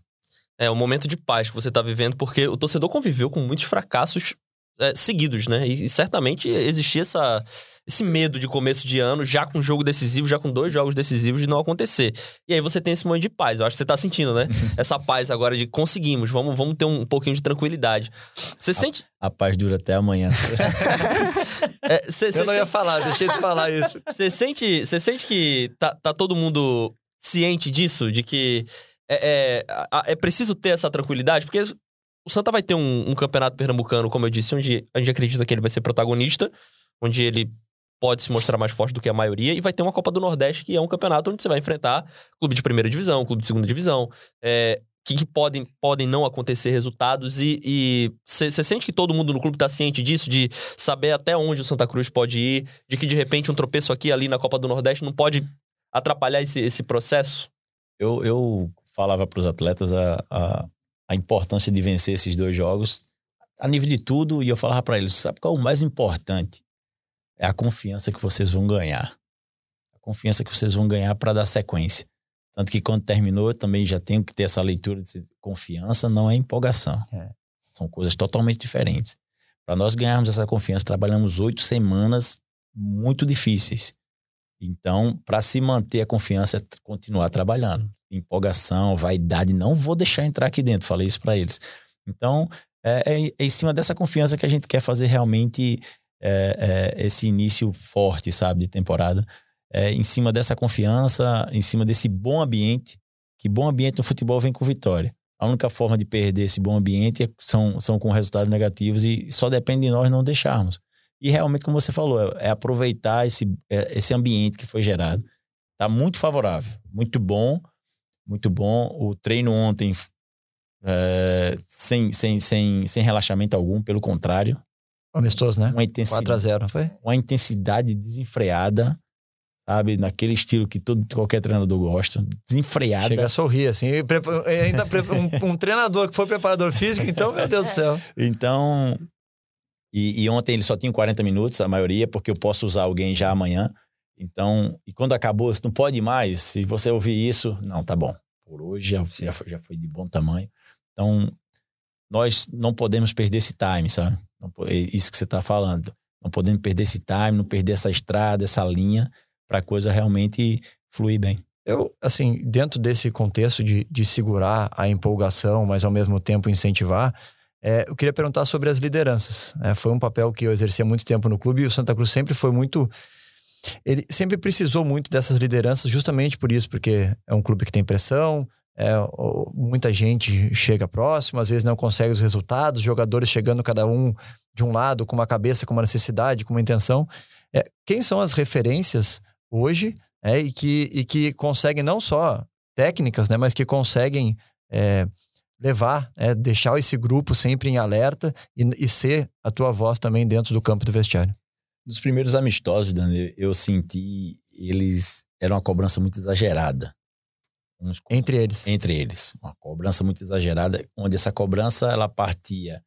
É um momento de paz que você tá vivendo, porque o torcedor conviveu com muitos fracassos é, seguidos, né? E, e certamente existia essa, esse medo de começo de ano, já com jogo decisivo, já com dois jogos decisivos, de não acontecer. E aí você tem esse momento de paz. Eu acho que você tá sentindo, né? Essa paz agora de conseguimos, vamos, vamos ter um pouquinho de tranquilidade. Você sente.
A paz dura até amanhã.
é, você-
Eu
você
não ia falar, deixei de falar isso.
Você sente, você sente que tá, tá todo mundo ciente disso? De que é, é, é preciso ter essa tranquilidade? Porque o Santa vai ter um, um campeonato pernambucano, como eu disse, onde a gente acredita que ele vai ser protagonista, onde ele pode se mostrar mais forte do que a maioria, e vai ter uma Copa do Nordeste, que é um campeonato onde você vai enfrentar clube de primeira divisão, clube de segunda divisão, é, que, que podem, podem não acontecer resultados, e você sente que todo mundo no clube tá ciente disso, de saber até onde o Santa Cruz pode ir, de que de repente um tropeço aqui ali na Copa do Nordeste não pode atrapalhar esse, esse processo?
eu, eu falava para os atletas a, a importância de vencer esses dois jogos a nível de tudo, e eu falava para eles: sabe qual é o mais importante? É a confiança que vocês vão ganhar. A confiança que vocês vão ganhar para dar sequência. Tanto que quando terminou, eu também já tenho que ter essa leitura de confiança não é empolgação.
É.
São coisas totalmente diferentes. Para nós ganharmos essa confiança, trabalhamos oito semanas muito difíceis. Então, para se manter a confiança, é continuar trabalhando. Empolgação, vaidade, não vou deixar entrar aqui dentro, falei isso para eles. Então, é, é, é, em cima dessa confiança que a gente quer fazer realmente é, é esse início forte, sabe, de temporada. É, em cima dessa confiança, em cima desse bom ambiente, que bom ambiente no futebol vem com vitória. A única forma de perder esse bom ambiente é, são, são com resultados negativos e só depende de nós não deixarmos. E realmente, como você falou, é, aproveitar esse, esse ambiente que foi gerado. Está muito favorável, muito bom, muito bom. O treino ontem, é, sem, sem, sem, sem relaxamento algum, pelo contrário.
Amistoso, né?
Uma intensidade, 4
a 0 foi?
Uma intensidade desenfreada sabe? Naquele estilo que todo, qualquer treinador gosta, desenfreada.
Chega a sorrir, assim. Ainda um, um, treinador que foi preparador físico, então, meu Deus do céu.
Então, e, e, ontem ele só tinha 40 minutos, a maioria, porque eu posso usar alguém já amanhã. Então, e quando acabou, não pode mais. Se você ouvir isso, não, tá bom. Por hoje já, já, foi, já foi de bom tamanho. Então, nós não podemos perder esse time, sabe? Não, é isso que você está falando. Não podemos perder esse time, não perder essa estrada, essa linha para a coisa realmente fluir bem.
Eu, assim, dentro desse contexto de, de segurar a empolgação, mas ao mesmo tempo incentivar, é, eu queria perguntar sobre as lideranças. É, foi um papel que eu exercia muito tempo no clube e o Santa Cruz sempre foi muito. Ele sempre precisou muito dessas lideranças, justamente por isso, porque é um clube que tem pressão, é, muita gente chega próximo, às vezes não consegue os resultados, jogadores chegando cada um de um lado, com uma cabeça, com uma necessidade, com uma intenção. É, quem são as referências hoje é, e, que, e que conseguem não só técnicas, né, mas que conseguem é, levar, é, deixar esse grupo sempre em alerta e, e, ser a tua voz também dentro do campo do vestiário.
Nos primeiros amistosos, Dani, eu senti eles era uma cobrança muito exagerada.
entre eles.
Entre eles. Uma cobrança muito exagerada, onde essa cobrança ela partia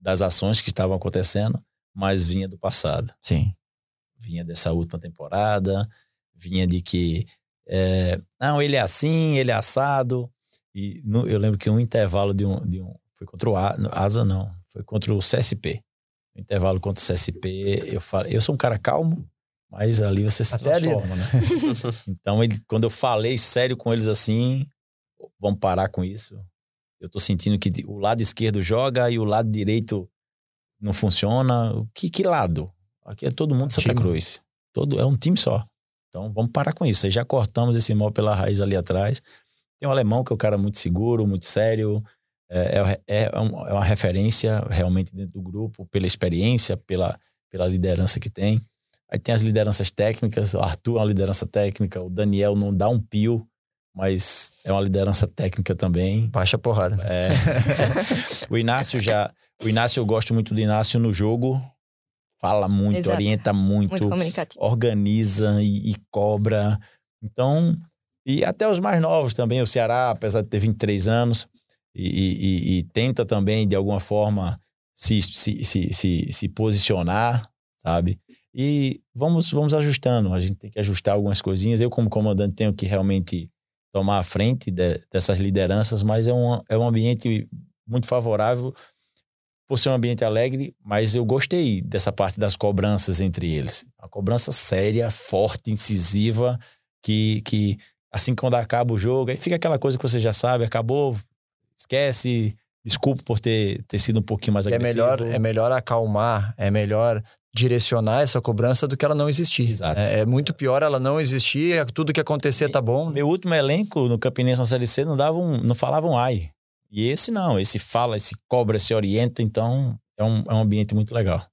das ações que estavam acontecendo, mas vinha do passado.
Sim.
Vinha dessa última temporada, vinha de que é, não, ele é assim, ele é assado. E no, eu lembro que um intervalo de um, de um foi contra o Asa, não, foi contra o CSP. No intervalo contra o CSP, eu falei, eu sou um cara calmo, mas ali você se Até transforma, ali. né? então, ele, quando eu falei sério com eles assim, vamos parar com isso. Eu tô sentindo que o lado esquerdo joga e o lado direito não funciona. Que, que lado? Aqui é todo mundo Santa time. Cruz. Todo, é um time só. Então vamos parar com isso. Aí já cortamos esse mal pela raiz ali atrás. Tem um alemão que é um cara muito seguro, muito sério. É, é, é, é uma referência realmente dentro do grupo, pela experiência, pela, pela liderança que tem. Aí tem as lideranças técnicas. O Arthur é uma liderança técnica. O Daniel não dá um pio, mas é uma liderança técnica também.
Baixa porrada.
É. o Inácio já. O Inácio, eu gosto muito do Inácio no jogo fala muito, Exato. orienta muito, muito organiza e, e, cobra. Então, e até os mais novos também, o Ceará, apesar de ter 23 anos, e, e, e tenta também, de alguma forma, se, se, se, se, se posicionar, sabe? E vamos, vamos ajustando, a gente tem que ajustar algumas coisinhas. Eu, como comandante, tenho que realmente tomar a frente de, dessas lideranças, mas é um, é um ambiente muito favorável por ser um ambiente alegre, mas eu gostei dessa parte das cobranças entre eles. Uma cobrança séria, forte, incisiva, que, que assim quando acaba o jogo, aí fica aquela coisa que você já sabe, acabou, esquece, desculpa por ter, ter sido um pouquinho mais agressivo.
É melhor, é melhor acalmar, é melhor direcionar essa cobrança do que ela não existir.
Exato.
É, é muito pior ela não existir, é tudo que acontecer tá bom.
Meu último elenco no Campinense na Série C não, davam, não falavam ai. E esse não, esse fala, esse cobra, esse orienta, então é um, é um ambiente muito legal.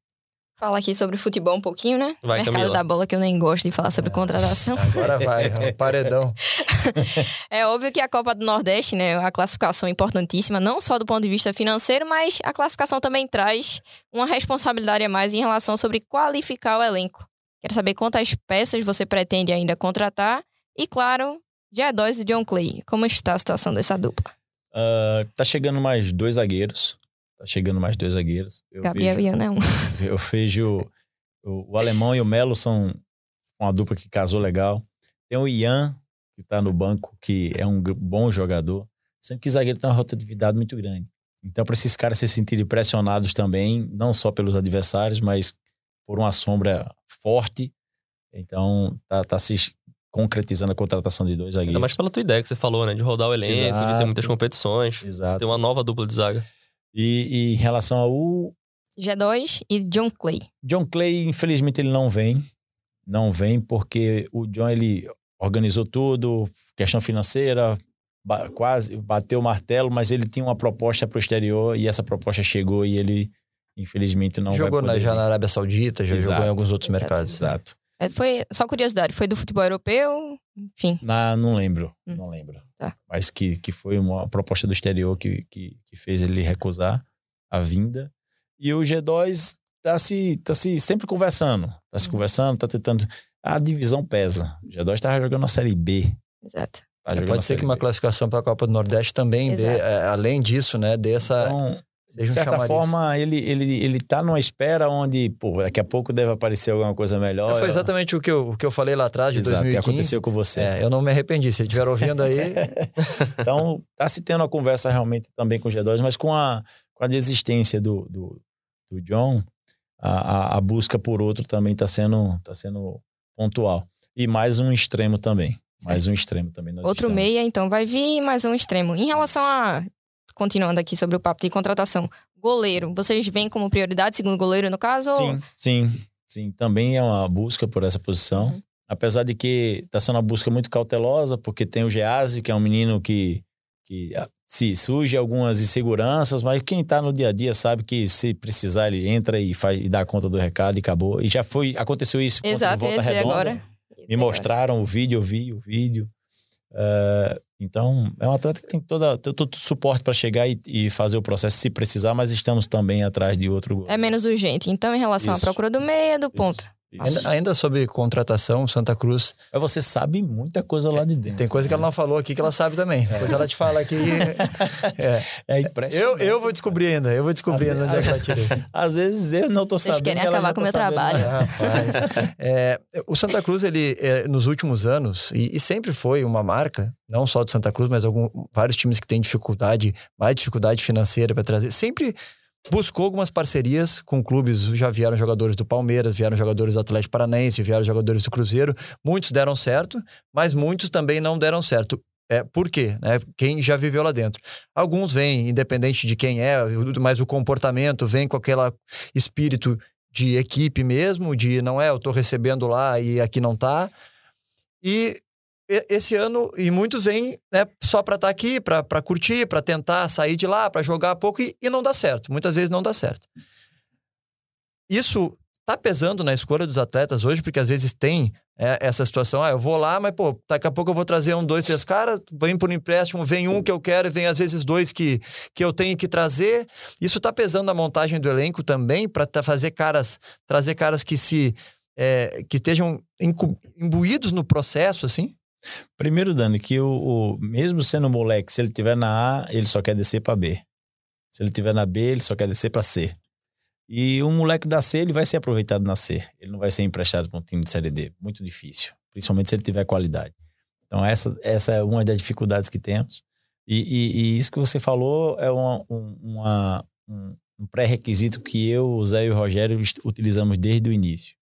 Fala aqui sobre futebol um pouquinho, né?
Vai,
Mercado
Camila.
da bola, que eu nem gosto de falar sobre é. contratação.
Agora vai, é um paredão.
é óbvio que a Copa do Nordeste, né, a classificação é importantíssima, não só do ponto de vista financeiro, mas a classificação também traz uma responsabilidade a mais em relação sobre qualificar o elenco. Quero saber quantas peças você pretende ainda contratar e, claro, G2 e John Clay. Como está a situação dessa dupla?
Uh, tá chegando mais dois zagueiros. Tá chegando mais dois zagueiros.
Eu Gabriel vejo, Ian é um.
Eu vejo o, o, alemão e o Melo são uma dupla que casou legal. Tem o Ian, que tá no banco, que é um bom jogador. Sempre que zagueiro tem uma rotatividade muito grande. Então, para esses caras se sentirem pressionados também, não só pelos adversários, mas por uma sombra forte. Então, tá, tá se concretizando a contratação de dois
Ainda
zagueiros.
mais pela tua ideia que você falou, né? De rodar o elenco, de ter
Exato.
muitas competições.
Exato.
Ter uma nova dupla de zaga.
E, e em relação ao
G2 e John Clay.
John Clay, infelizmente, ele não vem. Não vem porque o John, ele organizou tudo, questão financeira, ba- quase bateu o martelo, mas ele tinha uma proposta pro exterior e essa proposta chegou e ele, infelizmente, não
jogou
vai
na,
poder
já
vir.
na Arábia Saudita, já jogou
Exato.
em alguns outros mercados.
Exato.
É, Foi, só curiosidade, foi do futebol europeu, enfim.
Na, não lembro,
Hum.
não lembro.
Tá.
Mas que, que foi uma proposta do exterior que, que, que fez ele recusar a vinda. E o G2 tá se, tá se sempre conversando. Tá se
Uhum.
conversando, tá tentando. A divisão pesa. O G2 tava jogando na Série B.
Exato.
Tá
É, pode ser que uma
B.
classificação para a Copa do Nordeste também dê,
Exato.
é, além disso, né, dê essa.
Então, de certa forma, ele, ele, ele tá numa espera onde, pô, daqui a pouco deve aparecer alguma coisa melhor.
Foi exatamente o que, eu, o que eu falei lá atrás, de
Exato, e
2015.
aconteceu com você.
É, eu não me arrependi. Se ele estiver ouvindo aí,
então, tá se tendo uma conversa realmente também com o G2, mas com a, com a desistência do, do, do John, a, a, a busca por outro também tá sendo, tá sendo pontual. E mais um extremo também. Mais um extremo também. nós
Outro
estamos.
meia, então, vai vir mais um extremo. Em relação a. Continuando aqui sobre o papo de contratação, goleiro, vocês veem como prioridade, segundo goleiro, no caso? ou-
Sim, sim, sim. Também é uma busca por essa posição.
Uhum.
Apesar de que tá sendo uma busca muito cautelosa, porque tem o Geazi, que é um menino que, que ah, se surge algumas inseguranças, mas quem tá no dia a dia sabe que se precisar ele entra e faz e dá conta do recado e acabou. E já foi, aconteceu isso contra
Exato, ia
Volta Redonda.
agora.
Me mostraram o vídeo, eu vi o vídeo. É, então, é um atleta que tem toda, todo o suporte para chegar e, e fazer o processo se precisar, mas estamos também atrás de outro.
É menos urgente. Então, em relação
Isso.
à procura do meia, do ponto.
Ainda, ainda sobre contratação, Santa Cruz,
Mas você sabe muita coisa lá de dentro.
tem coisa que ela não falou aqui que ela sabe também. Depois ela te fala aqui. É.
É
Eu,
impressionante.
eu vou descobrir ainda, eu vou descobrir
Assim,
ainda onde é que ela tira isso.
Às vezes eu não tô
Vocês
sabendo.
querem
ela
acabar com o
tá
meu
sabendo.
trabalho.
Rapaz. É, o Santa Cruz, ele, é, nos últimos anos, e, e sempre foi uma marca, não só do Santa Cruz, mas algum, vários times que têm dificuldade, mais dificuldade financeira para trazer, sempre buscou algumas parcerias com clubes. Já vieram jogadores do Palmeiras, vieram jogadores do Atlético Paranaense, vieram jogadores do Cruzeiro. Muitos deram certo, mas muitos também não deram certo. É, por quê? Né? Quem já viveu lá dentro. Alguns vêm, independente de quem é, mas o comportamento vem com aquele espírito de equipe mesmo, de não é, eu tô recebendo lá e aqui não tá. E esse ano, e muitos vêm né, só para estar aqui, para curtir, para tentar sair de lá, para jogar pouco e, e não dá certo. Muitas vezes não dá certo. Isso tá pesando na escolha dos atletas hoje, porque às vezes tem é, essa situação, ah, eu vou lá, mas pô, daqui a pouco eu vou trazer um, dois, três caras, vem por um empréstimo, vem um que eu quero, vem às vezes dois que, que eu tenho que trazer. Isso tá pesando na montagem do elenco também, para fazer caras, trazer caras que se é, que estejam imbuídos no processo, assim.
Primeiro, Dani, que o, o- mesmo sendo moleque, se ele tiver na A, ele só quer descer para B. Se ele tiver na B, ele só quer descer para C. E um moleque da C, ele vai ser aproveitado na C. Ele não vai ser emprestado para um time de Série D. Muito difícil. Principalmente se ele tiver qualidade. Então, essa, essa é uma das dificuldades que temos. E, e- e isso que você falou é uma- um, uma- um- um pré-requisito que eu, o Zé e o Rogério utilizamos desde o início.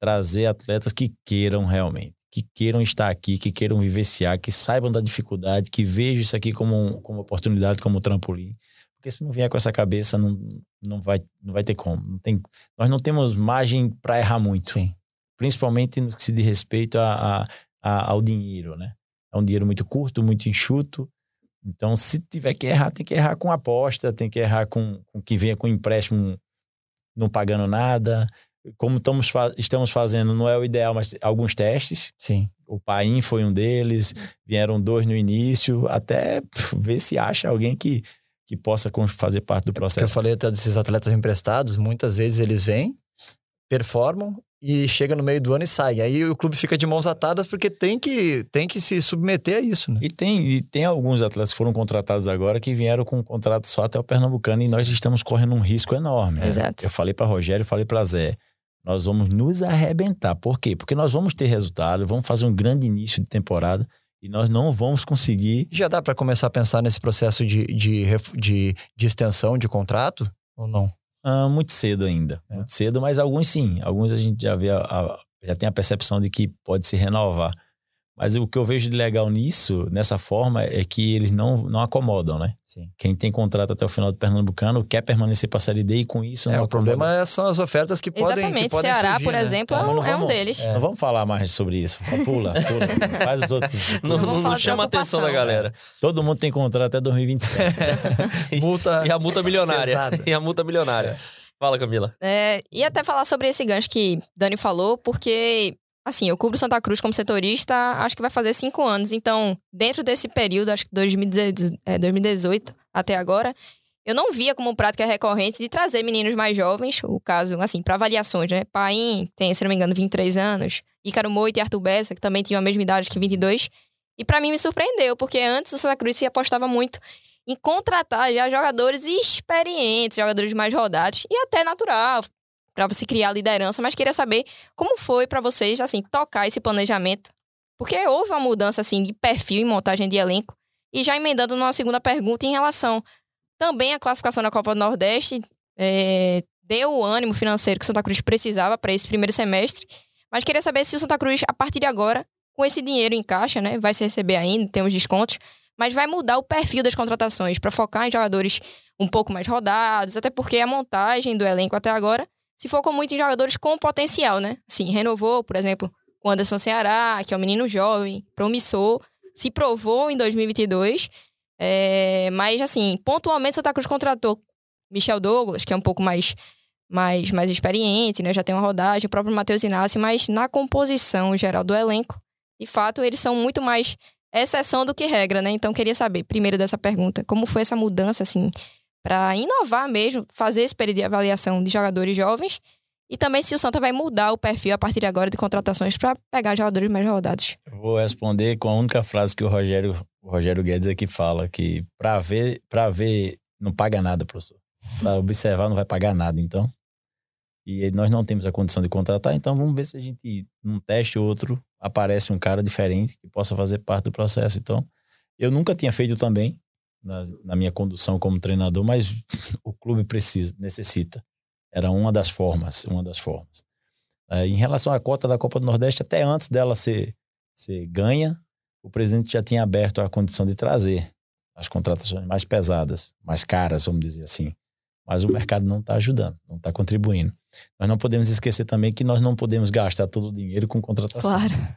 Trazer atletas que queiram realmente que queiram estar aqui, que queiram vivenciar, que saibam da dificuldade, que vejam isso aqui como, como oportunidade, como trampolim. Porque se não vier com essa cabeça, não, não, vai, não vai ter como. Não tem, nós não temos margem para errar muito.
Sim.
Principalmente no que se diz respeito a, a- a- ao dinheiro, né? É um dinheiro muito curto, muito enxuto. Então, se tiver que errar, tem que errar com aposta, tem que errar com, com que venha com empréstimo não pagando nada. Como estamos, fa- estamos fazendo, não é o ideal, mas alguns testes.
Sim.
O Paim foi um deles, vieram dois no início, até ver se acha alguém que, que possa fazer parte do
eu
processo.
falei até desses atletas emprestados, muitas vezes eles vêm, performam e chega no meio do ano e saem. Aí o clube fica de mãos atadas porque tem que, tem que se submeter a isso, né?
E tem, e tem alguns atletas que foram contratados agora que vieram com um contrato só até o Pernambucano e nós estamos correndo um risco enorme. né?
Exato.
Eu falei para Rogério, falei para Zé, nós vamos nos arrebentar. Por quê? Porque nós vamos ter resultado, vamos fazer um grande início de temporada e nós não vamos conseguir.
Já dá para começar a pensar nesse processo de, de, de, de extensão de contrato ou não?
Ah, muito cedo ainda.
É.
Muito cedo, mas alguns sim. Alguns a gente já vê a- a- já tem a percepção de que pode se renovar. Mas o que eu vejo de legal nisso, nessa forma, é que eles não, não acomodam, né?
Sim.
Quem tem contrato até o final do Pernambucano quer permanecer para a Série D e com isso
É,
não
o
acomoda.
problema é- são as ofertas que podem que
Exatamente.
podem
Ceará,
surgir,
por
né?
exemplo,
Então,
é um,
não
é um
vamos-
deles.
É.
Não vamos falar mais sobre isso. Pula, pula. Faz os outros.
Não,
vamos
não
de
chama a atenção da galera.
Todo mundo tem contrato até 2027.
Multa
E a multa milionária.
Pesada.
E a multa milionária. Fala, Camila.
É, e até falar sobre esse gancho que Dani falou, porque, assim, eu cubro Santa Cruz como setorista, acho que vai fazer cinco anos. Então, dentro desse período, acho que 2018, é, 2018 até agora, eu não via como prática recorrente de trazer meninos mais jovens, o caso, assim, para avaliações, né? Paim tem, se não me engano, 23 anos, Ícaro Moita e Arthur Bessa, que também tinham a mesma idade que 22. E para mim me surpreendeu, porque antes o Santa Cruz se apostava muito em contratar já jogadores experientes, jogadores mais rodados e até natural para você criar liderança, mas queria saber como foi para vocês assim tocar esse planejamento, porque houve uma mudança assim de perfil e montagem de elenco. E já emendando numa segunda pergunta em relação também à classificação na Copa do Nordeste, é, deu o ânimo financeiro que o Santa Cruz precisava para esse primeiro semestre, mas queria saber se o Santa Cruz a partir de agora com esse dinheiro em caixa, né, vai se receber ainda, tem os descontos, mas vai mudar o perfil das contratações para focar em jogadores um pouco mais rodados, até porque a montagem do elenco até agora se focou muito em jogadores com potencial, né? Assim, renovou, por exemplo, o Anderson Ceará, que é um menino jovem, promissor, se provou em 2022, é, mas assim, pontualmente Santa Cruz contratou Michel Douglas, que é um pouco mais mais, mais experiente, né? Já tem uma rodagem, o próprio Matheus Inácio, mas na composição geral do elenco, de fato, eles são muito mais exceção do que regra, né? Então, queria saber, primeiro dessa pergunta, como foi essa mudança, assim, para inovar mesmo, fazer esse período de avaliação de jogadores jovens e também se o Santa vai mudar o perfil a partir de agora de contratações para pegar jogadores mais rodados.
Vou responder com a única frase que o Rogério, o Rogério Guedes aqui fala, que para ver, para ver não paga nada, professor. Para observar não vai pagar nada, então. E nós não temos a condição de contratar, então vamos ver se a gente, num teste ou outro, aparece um cara diferente que possa fazer parte do processo. Então, eu nunca tinha feito também na, na minha condução como treinador, mas o clube precisa, necessita. Era uma das formas, uma das formas. É, em relação à cota da Copa do Nordeste, até antes dela ser, ser ganha, o presidente já tinha aberto a condição de trazer as contratações mais pesadas, mais caras, vamos dizer assim. Mas o mercado não está ajudando, não está contribuindo. Nós não podemos esquecer também que nós não podemos gastar todo o dinheiro com contratação.
Claro.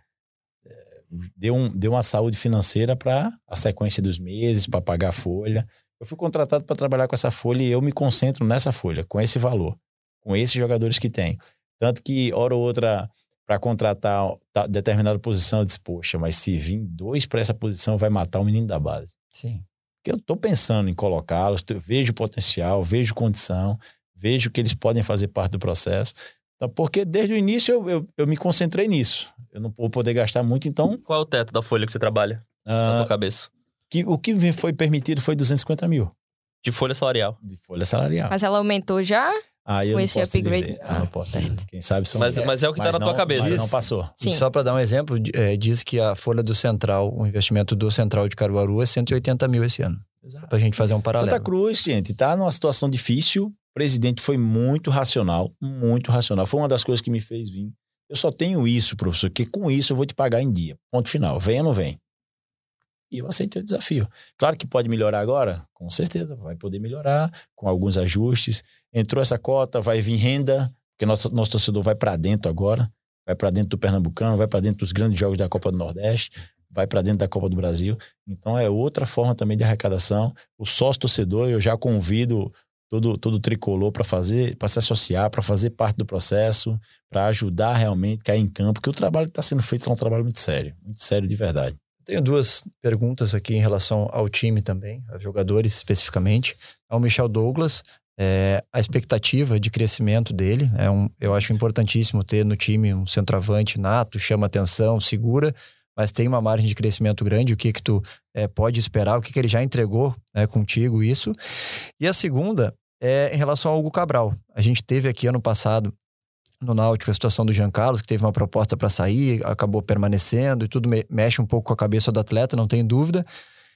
Deu, um, deu uma saúde financeira para a sequência dos meses, para pagar a folha. Eu fui contratado para trabalhar com essa folha e eu me concentro nessa folha, com esse valor, com esses jogadores que tenho. Tanto que, hora ou outra, para contratar ta- determinada posição, eu disse, poxa, mas se vir dois para essa posição, vai matar o menino da base.
Sim.
Porque eu estou pensando em colocá-los, vejo potencial, vejo condição, vejo que eles podem fazer parte do processo. Então, porque desde o início eu, eu, eu me concentrei nisso. Eu não vou poder gastar muito, então.
Qual é o teto da folha que você trabalha na
ah,
tua cabeça?
que, o que foi permitido foi 250 mil
De folha salarial.
de folha salarial.
Mas ela aumentou já?
Ah, eu
com
não
esse upgrade?
dizer. Eu
Ah,
não posso
certo.
dizer. Quem sabe são
Mas, mas é o que tá
Mas
na tua
não-
cabeça.
Mas não passou.
E
Sim.
só para dar um exemplo, é, diz que a folha do Central, o investimento do Central de Caruaru é 180 mil esse ano.
Exato.
Pra gente fazer um paralelo.
Santa Cruz, gente, tá numa situação difícil. Presidente foi muito racional, muito racional. Foi uma das coisas que me fez vir. Eu só tenho isso, professor, que com isso eu vou te pagar em dia. Ponto final. Vem ou não vem? E eu aceitei o desafio. Claro que pode melhorar agora? Com certeza, vai poder melhorar com alguns ajustes. Entrou essa cota, vai vir renda, porque nosso, nosso torcedor vai para dentro agora, vai para dentro do Pernambucano, vai para dentro dos grandes jogos da Copa do Nordeste, vai para dentro da Copa do Brasil. Então é outra forma também de arrecadação. O sócio torcedor, eu já convido todo todo tricolor para fazer, para se associar, para fazer parte do processo, para ajudar realmente cair em campo, porque o trabalho que está sendo feito é um trabalho muito sério, muito sério de verdade.
Tenho duas perguntas aqui em relação ao time também, aos jogadores especificamente. Ao Michel Douglas, é, a expectativa de crescimento dele, é um, eu acho importantíssimo ter no time um centroavante nato, chama atenção, segura, mas tem uma margem de crescimento grande. O que que tu é, pode esperar? O que que ele já entregou né, contigo isso? E a segunda é em relação ao Hugo Cabral. A gente teve aqui ano passado no Náutico a situação do Jean Carlos, que teve uma proposta para sair, acabou permanecendo e tudo me- mexe um pouco com a cabeça do atleta, não tem dúvida.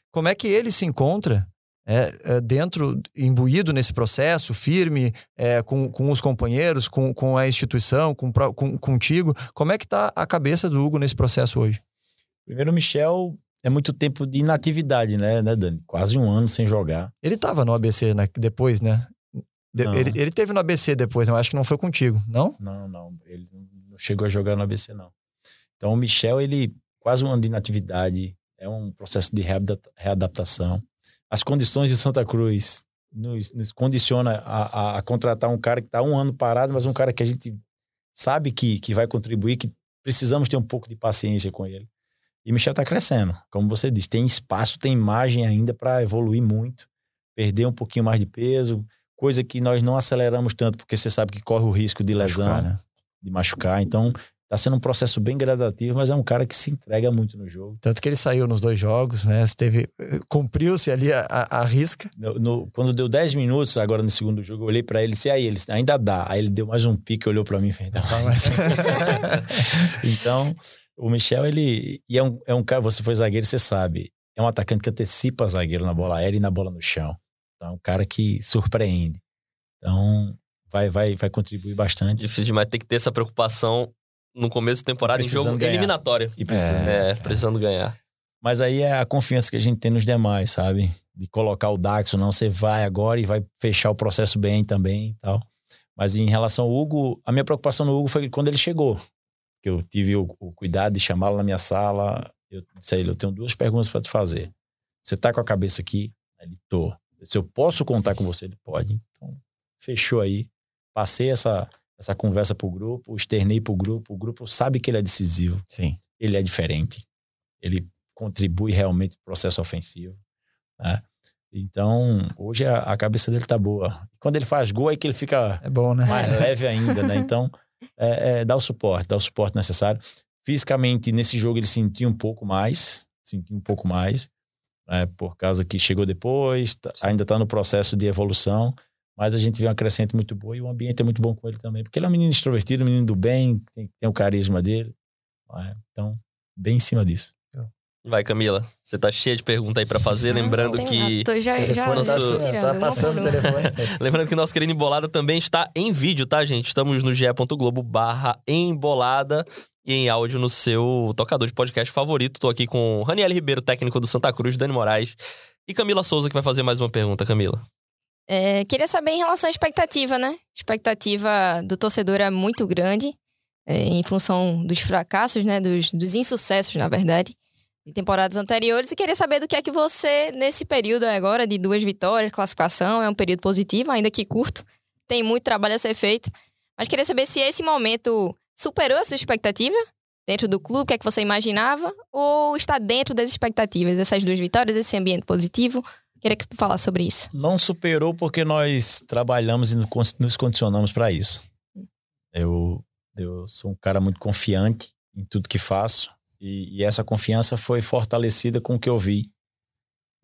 Como é que ele se encontra é, é, dentro, imbuído nesse processo, firme, é, com, com os companheiros, com, com a instituição, com, com, contigo. Como é que está a cabeça do Hugo nesse processo hoje?
Primeiro, o Michel é muito tempo de inatividade, né, né Dani? Quase um ano sem jogar.
Ele estava no ABC né, depois, né? De, ele, ele teve no ABC depois, mas acho que não foi contigo, não?
Não, não. Ele não chegou a jogar no ABC, não. Então, o Michel, ele quase um ano de inatividade, é um processo de readaptação as condições de Santa Cruz nos, nos condiciona a, a, a, contratar um cara que está um ano parado, mas um cara que a gente sabe que, que vai contribuir, que precisamos ter um pouco de paciência com ele. E Michel está crescendo, como você disse, tem espaço, tem imagem ainda para evoluir muito, perder um pouquinho mais de peso, coisa que nós não aceleramos tanto, porque você sabe que corre o risco de lesão, machucar, né? de machucar. Então, Tá sendo um processo bem gradativo, mas é um cara que se entrega muito no jogo.
Tanto que ele saiu nos dois jogos, né? Teve, cumpriu-se ali a, a, a risca.
No, no, quando deu 10 minutos, agora no segundo jogo, eu olhei para ele e disse, aí, ele ainda dá. Aí ele deu mais um pique, olhou para mim e fez, dá mais. então, o Michel, ele e é um, é um cara, você foi zagueiro, você sabe, é um atacante que antecipa zagueiro na bola aérea e na bola no chão. Então, é um cara que surpreende. Então, vai, vai, vai contribuir bastante.
Difícil demais ter que ter essa preocupação no começo da temporada em jogo ganhar. eliminatório.
E precisando,
é, é, precisando ganhar.
Mas aí é a confiança que a gente tem nos demais, sabe? De colocar o Dax ou não, você vai agora e vai fechar o processo bem também e tal. Mas em relação ao Hugo, a minha preocupação no Hugo foi quando ele chegou. Que eu tive o, o cuidado de chamá-lo na minha sala. Eu disse a ele, eu tenho duas perguntas para te fazer. Você tá com a cabeça aqui? Ele, tô. Se eu posso contar com você, ele pode. Então, fechou aí. Passei essa, essa conversa pro grupo, externei pro grupo, o grupo sabe que ele é decisivo.
Sim.
Ele é diferente. Ele contribui realmente pro processo ofensivo. Né? Então, hoje a, a, cabeça dele tá boa. Quando ele faz gol, é que ele fica
é bom, né?
mais leve ainda, né? Então, é, é, dá o suporte, dá o suporte necessário. Fisicamente, nesse jogo, ele sentiu um pouco mais, sentiu um pouco mais, né? por causa que chegou depois, tá, ainda está no processo de evolução. Mas a gente vê uma crescente muito boa e o ambiente é muito bom com ele também. Porque ele é um menino extrovertido, um menino do bem, tem, tem o carisma dele. É? Então, bem em cima disso.
Vai, Camila. Você tá cheia de perguntas aí para fazer, não, lembrando
não
que.
Tô já, já, nosso...
já tá passando o telefone.
lembrando que nosso querido Embolada também está em vídeo, tá, gente? Estamos no ge.globo barra embolada e em áudio no seu tocador de podcast favorito. Tô aqui com Raniel Ribeiro, técnico do Santa Cruz, Dani Moraes e Camila Souza, que vai fazer mais uma pergunta, Camila.
É, queria saber em relação à expectativa, né? A expectativa do torcedor é muito grande, é, em função dos fracassos, né? Dos, dos insucessos, na verdade, de temporadas anteriores. E queria saber do que é que você, nesse período agora de duas vitórias, classificação, é um período positivo, ainda que curto, tem muito trabalho a ser feito. Mas queria saber se esse momento superou a sua expectativa dentro do clube, o que é que você imaginava, ou está dentro das expectativas, essas duas vitórias, esse ambiente positivo? Queria que tu falasse sobre isso.
Não superou porque nós trabalhamos e nos condicionamos para isso. Eu, eu sou um cara muito confiante em tudo que faço e, e, essa confiança foi fortalecida com o que eu vi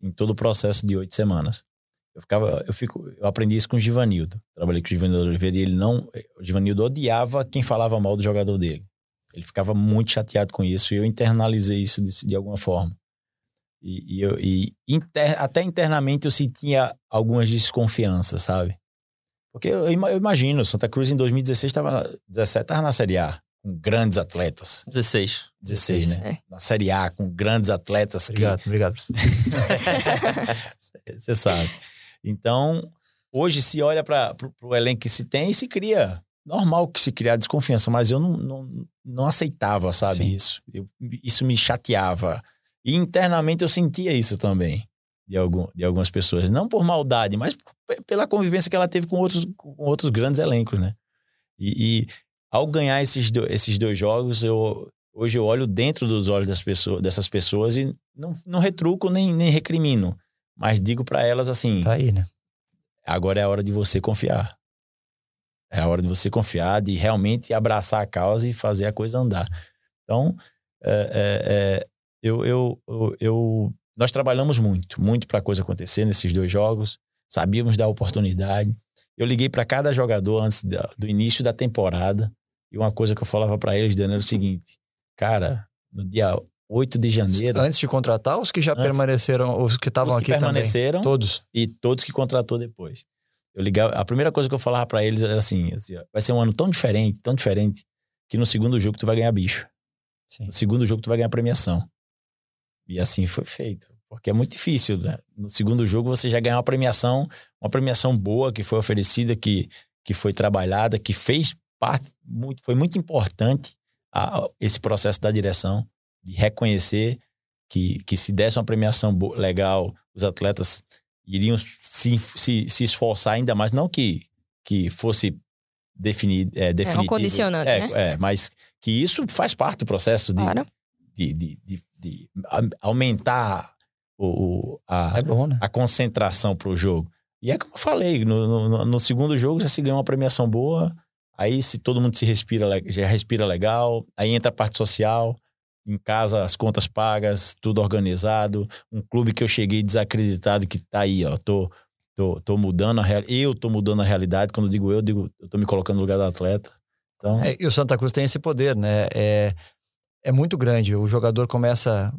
em todo o processo de oito semanas. Eu ficava, eu fico, eu aprendi isso com o Givanildo. Trabalhei com o Givanildo Oliveira e ele não, o Givanildo odiava quem falava mal do jogador dele. Ele ficava muito chateado com isso e eu internalizei isso de, de alguma forma. E, e, eu, e inter, até internamente eu sentia algumas desconfianças, sabe? Porque eu, eu imagino, Santa Cruz em 2016 estava 17 estava na Série A, com grandes atletas.
16.
16, né? É. Na Série A, com grandes atletas.
Obrigado,
que...
obrigado.
Você sabe. Então, hoje se olha para o elenco que se tem e se cria. Normal que se criar desconfiança, mas eu não, não, não aceitava, sabe, Sim. isso. Eu, isso me chateava. E internamente eu sentia isso também de, algum, de algumas pessoas. Não por maldade, mas pela convivência que ela teve com outros, com outros grandes elencos, né? E, e ao ganhar esses, do, esses dois jogos, eu, hoje eu olho dentro dos olhos das pessoas, dessas pessoas e não, não retruco nem, nem recrimino. Mas digo para elas assim:
tá aí, né?
Agora é a hora de você confiar. É a hora de você confiar, de realmente abraçar a causa e fazer a coisa andar. Então, é, é, eu, eu, eu, nós trabalhamos muito, muito para a coisa acontecer nesses dois jogos. Sabíamos da oportunidade. Eu liguei para cada jogador antes do início da temporada e uma coisa que eu falava para eles, Daniel, era o seguinte: cara, no dia 8 de janeiro.
Antes de contratar, os que já
Antes.
permaneceram, os que estavam
Os que
aqui
permaneceram
também? Todos.
e todos que contratou depois. Eu ligava, a primeira coisa que eu falava pra eles era assim, assim, ó, vai ser um ano tão diferente, tão diferente, que no segundo jogo tu vai ganhar bicho.
Sim.
No segundo jogo tu vai ganhar premiação. E assim foi feito. Porque é muito difícil, né? No segundo jogo você já ganhar uma premiação, uma premiação boa que foi oferecida, que, que foi trabalhada, que fez parte, muito, foi muito importante a- esse processo da direção, de reconhecer que, que se desse uma premiação legal, os atletas iriam se, se, se esforçar ainda mais. Não que, que fosse definir, é, definitivo.
condicionante,
é,
né?
é, mas que isso faz parte do processo de,
Claro.
de, de, de, de a- aumentar o, o- a,
É bom, né?
a concentração pro jogo. E é como eu falei, no, no, no segundo jogo já se ganhou uma premiação boa, aí se todo mundo se respira, já respira legal, aí entra a parte social, em casa as contas pagas, tudo organizado, um clube que eu cheguei desacreditado que tá aí, ó, tô, tô, tô mudando a realidade, eu tô mudando a realidade, quando eu digo eu, eu digo, eu tô me colocando no lugar do atleta. Então,
É, e o Santa Cruz tem esse poder, né? É, é muito grande. O jogador começa.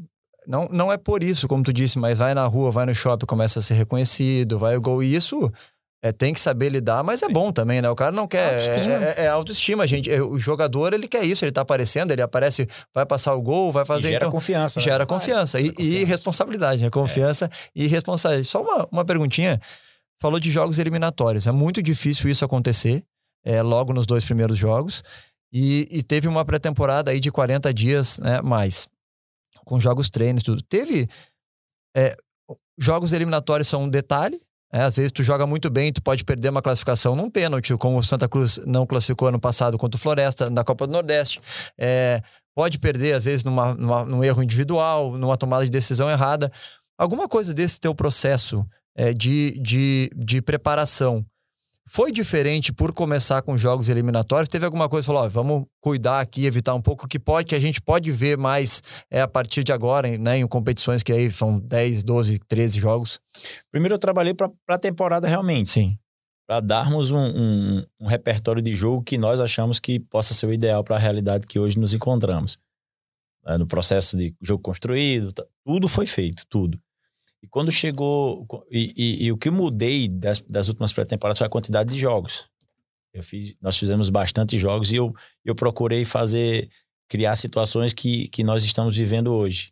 Não, não é por isso, como tu disse, mas vai na rua, vai no shopping, começa a ser reconhecido, vai o gol. E isso é, tem que saber lidar, mas é bom também, né? O cara não quer.
Autoestima.
É, é- é autoestima, gente. É, O jogador, ele quer isso, ele tá aparecendo, ele aparece, vai passar o gol, vai
e
fazer.
gera
então,
confiança. né?
Gera confiança. E,
Gera
e
confiança.
responsabilidade, né? Confiança e responsabilidade. Só uma, uma perguntinha. Falou de jogos eliminatórios. É muito difícil isso acontecer é, logo nos dois primeiros jogos. E, e teve uma pré-temporada aí de 40 dias né, mais. Com jogos treinos tudo. Teve. é, jogos eliminatórios são um detalhe. Né? às vezes tu joga muito bem, tu pode perder uma classificação num pênalti, como o Santa Cruz não classificou ano passado contra o Floresta, na Copa do Nordeste. É, pode perder, às vezes, numa, numa- num erro individual, numa tomada de decisão errada. Alguma coisa desse teu processo é, de, de, de preparação foi diferente por começar com jogos eliminatórios? Teve alguma coisa que falou, ó, vamos cuidar aqui, evitar um pouco que pode, que a gente pode ver mais é, a partir de agora, em- né, em competições que aí são 10, 12, 13 jogos?
Primeiro eu trabalhei para a temporada realmente.
Sim.
para darmos um, um- um repertório de jogo que nós achamos que possa ser o ideal para a realidade que hoje nos encontramos. É, no processo de jogo construído, tudo foi feito, tudo. E quando chegou. E, e- e o que mudei das, das últimas pré-temporadas foi a quantidade de jogos. Eu fiz, nós fizemos bastante jogos e eu, eu procurei fazer, criar situações que, que nós estamos vivendo hoje.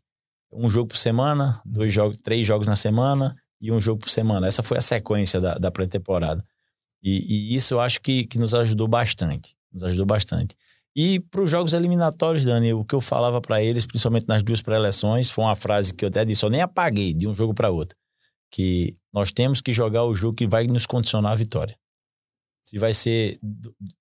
Um jogo por semana, dois jogos, três jogos na semana e um jogo por semana. Essa foi a sequência da, da pré-temporada. E, e isso eu acho que, que nos ajudou bastante. Nos ajudou bastante. E para os jogos eliminatórios, Dani, o que eu falava para eles, principalmente nas duas pré-eleções, foi uma frase que eu até disse, eu nem apaguei de um jogo para outro. Que nós temos que jogar o jogo que vai nos condicionar a vitória. Se vai ser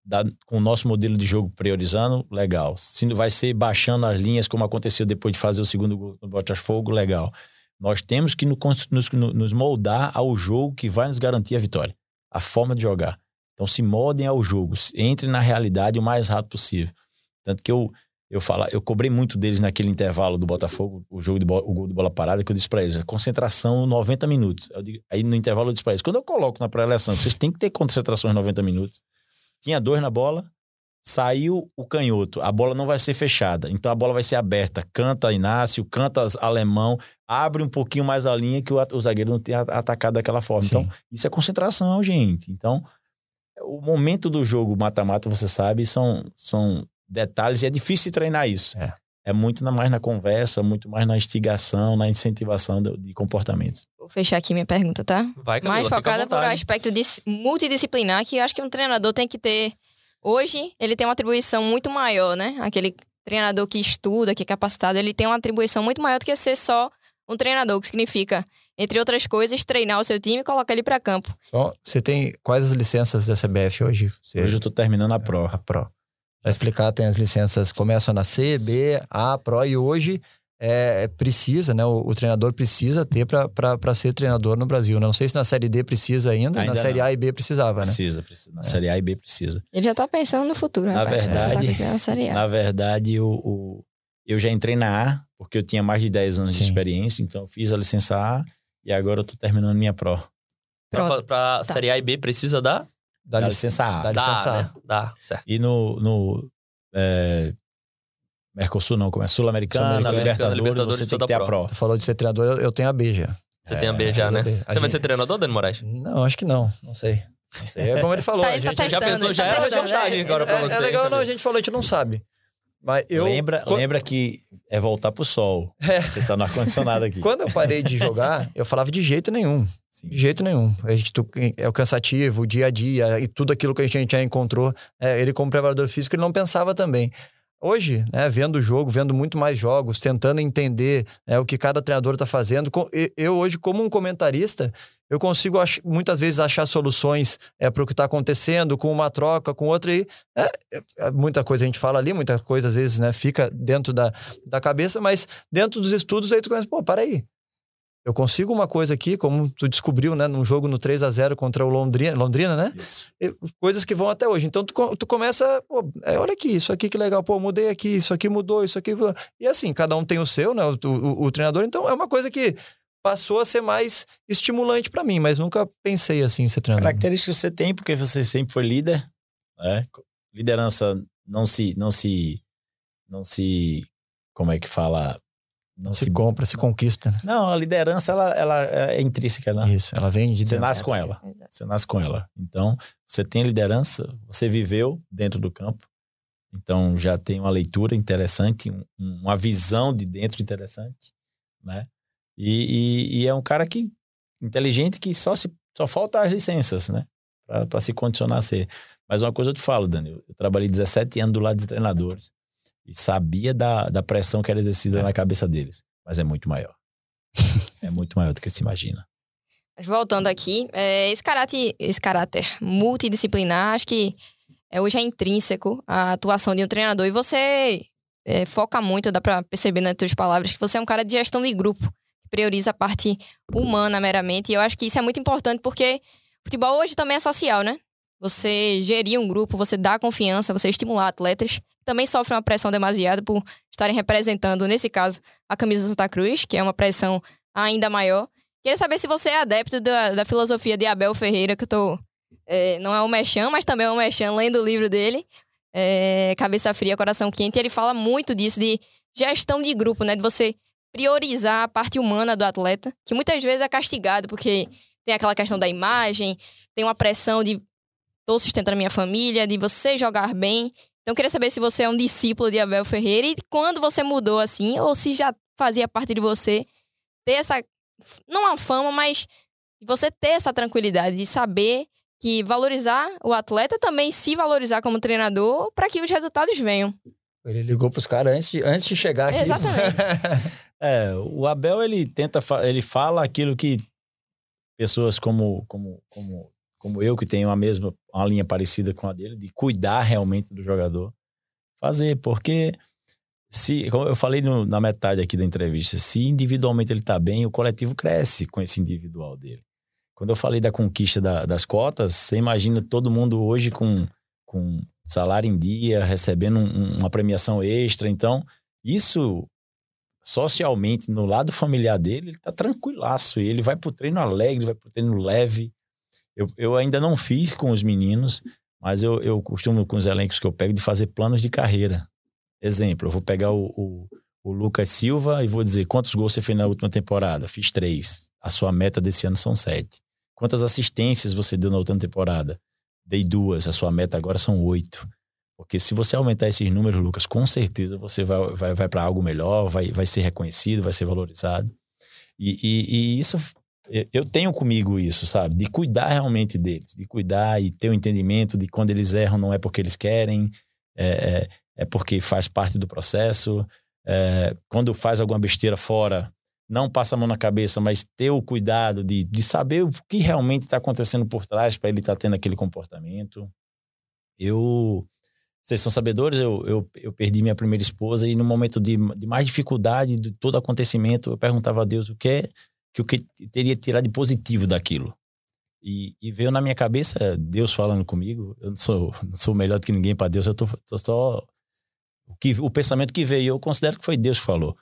da- com o nosso modelo de jogo priorizando, legal. Se vai ser baixando as linhas, como aconteceu depois de fazer o segundo gol no Botafogo, legal. Nós temos que no- nos, nos moldar ao jogo que vai nos garantir a vitória. A forma de jogar. Então se moldem ao jogo. Entrem na realidade o mais rápido possível. Tanto que eu, eu, fala, eu cobrei muito deles naquele intervalo do Botafogo, o jogo de bola, o gol de bola parada, que eu disse pra eles, a concentração 90 minutos. Digo- aí no intervalo eu disse pra eles, quando eu coloco na pré-eleção, vocês têm que ter concentração em 90 minutos. Tinha dois na bola, saiu o canhoto, a bola não vai ser fechada, então a bola vai ser aberta. Canta Inácio, canta Alemão, abre um pouquinho mais a linha que o, o zagueiro não tenha atacado daquela forma.
Sim.
Então, isso é concentração, gente. Então, o momento do jogo mata-mata, você sabe, são, são detalhes e é difícil treinar isso.
É.
É muito na- mais na conversa, muito mais na instigação, na incentivação do- de comportamentos.
Vou fechar aqui minha pergunta, tá?
Vai, Camila,
mais focada por
vontade.
aspecto dis- multidisciplinar, que eu acho que um treinador tem que ter. Hoje, ele tem uma atribuição muito maior, né? Aquele treinador que estuda, que é capacitado, ele tem uma atribuição muito maior do que ser só um treinador, que significa, entre outras coisas, treinar o seu time e colocar ele para campo.
Só, você tem quais as licenças da CBF hoje? Você,
Hoje eu tô terminando a Pro.
A Pro. Pra explicar, tem as licenças, começam na C, B, A, Pro, e hoje é, precisa, né? O, o treinador precisa ter para ser treinador no Brasil. né? Não sei se na Série D precisa ainda,
Ainda
na Série
não.
A e B precisava, né?
Precisa, precisa. Na Série A e B precisa.
Ele já tá pensando no futuro,
Na
rapaz. Já
verdade-
tá na Série A.
Na verdade, o, o- eu já entrei na A, porque eu tinha mais de 10 anos de
Sim.
experiência, então eu fiz a licença A e agora eu tô terminando minha Pro.
Pra, pra
Tá.
Série A e B precisa dar?
Dá,
Da
lic-
licença A.
dá
Dá,
licença A.
né? Dá, certo.
E no, no, é, Mercosul não, como é Sul-Americana,
Sul-Americana,
Libertadores,
Libertadores,
você tem que ter a
pro.
Pro.
Tu falou de ser treinador, eu, eu tenho a B já.
Você tem a B já,
é,
né?
a B.
Você vai
gente-
ser treinador, Dani Moraes?
Não, acho que não. Não sei. Não sei. É como ele falou.
Tá,
a
tá
gente,
Já
testando,
pensou,
ele
já
tá
é
testando, né?
agora pra
é,
você.
é legal, não, a gente falou, a gente não sabe. Mas eu.
lembra,
quan-
lembra que é voltar pro sol.
É.
Você tá no ar-condicionado aqui.
Quando eu parei de jogar, eu falava de jeito nenhum.
Sim.
De jeito nenhum. A gente, é o cansativo, o dia a dia e tudo aquilo que a gente já encontrou. é, ele, como preparador físico, ele não pensava também. Hoje, né, vendo o jogo, vendo muito mais jogos, tentando entender né, o que cada treinador está fazendo, eu hoje, como um comentarista, eu consigo muitas vezes achar soluções é, para o que está acontecendo, com uma troca, com outra. E, é, é, muita coisa a gente fala ali, muita coisa às vezes né, fica dentro da, da cabeça, mas dentro dos estudos aí tu começa, pô, para aí. Eu consigo uma coisa aqui, como tu descobriu, né, num jogo no 3 a 0 contra o Londrina, Londrina né?
Isso.
Coisas que vão até hoje. Então tu, tu começa, pô, é, olha aqui, isso aqui que legal, pô, mudei aqui, isso aqui mudou, isso aqui. E assim, cada um tem o seu, né? O, o- o treinador. Então é uma coisa que passou a ser mais estimulante pra mim, mas nunca pensei assim em ser treinador.
Características que você tem, porque você sempre foi líder. Né? Liderança não se, não se, não se, como é que fala? Não
Se
se,
compra, se conquista. né?
não, a liderança ela, ela é intrínseca, né?
Isso, ela vem de
Você
dentro.
nasce com ela.
Exato.
Você nasce com ela. Então, você tem liderança, você viveu dentro do campo. Então, já tem uma leitura interessante, um- uma visão de dentro interessante, né? E, e- e é um cara que inteligente que só se só falta as licenças, né? Para se condicionar a ser. Mas uma coisa eu te falo, Daniel, eu trabalhei 17 anos do lado de treinadores e sabia da, da pressão que era exercida na cabeça deles, mas é muito maior. é muito maior do que se imagina.
Mas voltando aqui, é, esse, caráter, esse caráter multidisciplinar, acho que é, hoje é intrínseco a atuação de um treinador. E você é, foca muito, dá pra perceber nas tuas palavras, que você é um cara de gestão de grupo, que prioriza a parte humana meramente. E eu acho que isso é muito importante porque futebol hoje também é social, né? Você gerir um grupo, você dá confiança, você estimular atletas. Também sofrem uma pressão demasiada por estarem representando, nesse caso, a camisa do Santa Cruz, que é uma pressão ainda maior. Queria saber se você é adepto da, da filosofia de Abel Ferreira, que eu tô. é, não é um mexão, mas também é um mexão, lendo o livro dele. é, Cabeça Fria, Coração Quente. E ele fala muito disso, de gestão de grupo, né? De você priorizar a parte humana do atleta, que muitas vezes é castigado, porque tem aquela questão da imagem, tem uma pressão de tô sustentando a minha família, de você jogar bem. Então, eu queria saber se você é um discípulo de Abel Ferreira e quando você mudou assim, ou se já fazia parte de você ter essa não a fama, mas você ter essa tranquilidade de saber que valorizar o atleta também se valorizar como treinador para que os resultados venham.
Ele ligou pros caras antes de, antes de chegar aqui.
Exatamente.
É, o Abel ele tenta, ele fala aquilo que pessoas como, como, como, como eu, que tenho a mesma, uma linha parecida com a dele, de cuidar realmente do jogador, fazer, porque se, como eu falei no- na metade aqui da entrevista, se individualmente ele tá bem, o coletivo cresce com esse individual dele. Quando eu falei da conquista da- das cotas, você imagina todo mundo hoje com, com salário em dia, recebendo um- um- uma premiação extra, então isso socialmente, no lado familiar dele, ele tá tranquilaço. Ele vai pro treino alegre, vai pro treino leve. Eu, eu ainda não fiz com os meninos, mas eu, eu costumo, com os elencos que eu pego, de fazer planos de carreira. Exemplo, eu vou pegar o, o, o Lucas Silva e vou dizer quantos gols você fez na última temporada? Fiz três. A sua meta desse ano são sete. Quantas assistências você deu na última temporada? Dei duas. A sua meta agora são oito. Porque se você aumentar esses números, Lucas, com certeza você vai, vai, vai para algo melhor, vai, vai ser reconhecido, vai ser valorizado. E, e, e isso, eu tenho comigo isso, sabe? De cuidar realmente deles, de cuidar e ter o entendimento de quando eles erram não é porque eles querem, é, é, é porque faz parte do processo. É, quando faz alguma besteira fora, não passa a mão na cabeça, mas ter o cuidado de, de saber o que realmente está acontecendo por trás para ele estar tendo aquele comportamento. Eu vocês são sabedores, eu, eu, eu perdi minha primeira esposa e no momento de, de mais dificuldade de todo acontecimento, eu perguntava a Deus o que é que eu que teria tirado de positivo daquilo. E, e veio na minha cabeça Deus falando comigo. Eu não sou, não sou melhor do que ninguém para Deus, eu tô, tô só. O, que, o pensamento que veio, eu considero que foi Deus que falou.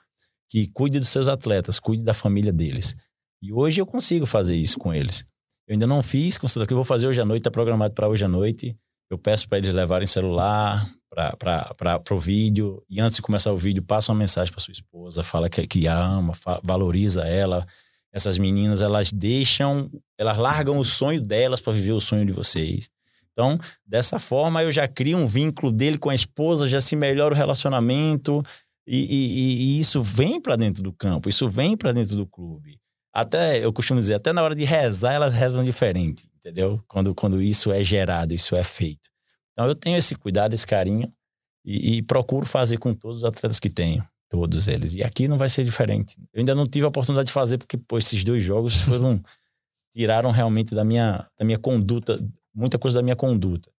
Que cuide dos seus atletas, cuide da família deles. E hoje eu consigo fazer isso com eles. Eu ainda não fiz, considero que eu vou fazer hoje à noite, está programado para hoje à noite. eu peço para eles levarem celular para o vídeo. E antes de começar o vídeo, passa uma mensagem para sua esposa, fala que, que ama, valoriza ela. Essas meninas, elas deixam, elas largam o sonho delas para viver o sonho de vocês. Então, dessa forma, eu já crio um vínculo dele com a esposa, já se melhora o relacionamento. E, e, e isso vem para dentro do campo, isso vem para dentro do clube. Até, eu costumo dizer, até na hora de rezar, elas rezam diferente, entendeu? Quando, quando isso é gerado, isso é feito. Então, eu tenho esse cuidado, esse carinho e, e procuro fazer com todos os atletas que tenho. Todos eles. E aqui não vai ser diferente. Eu ainda não tive a oportunidade de fazer, porque pô, esses dois jogos foram. tiraram realmente da minha, da minha conduta, muita coisa da minha conduta.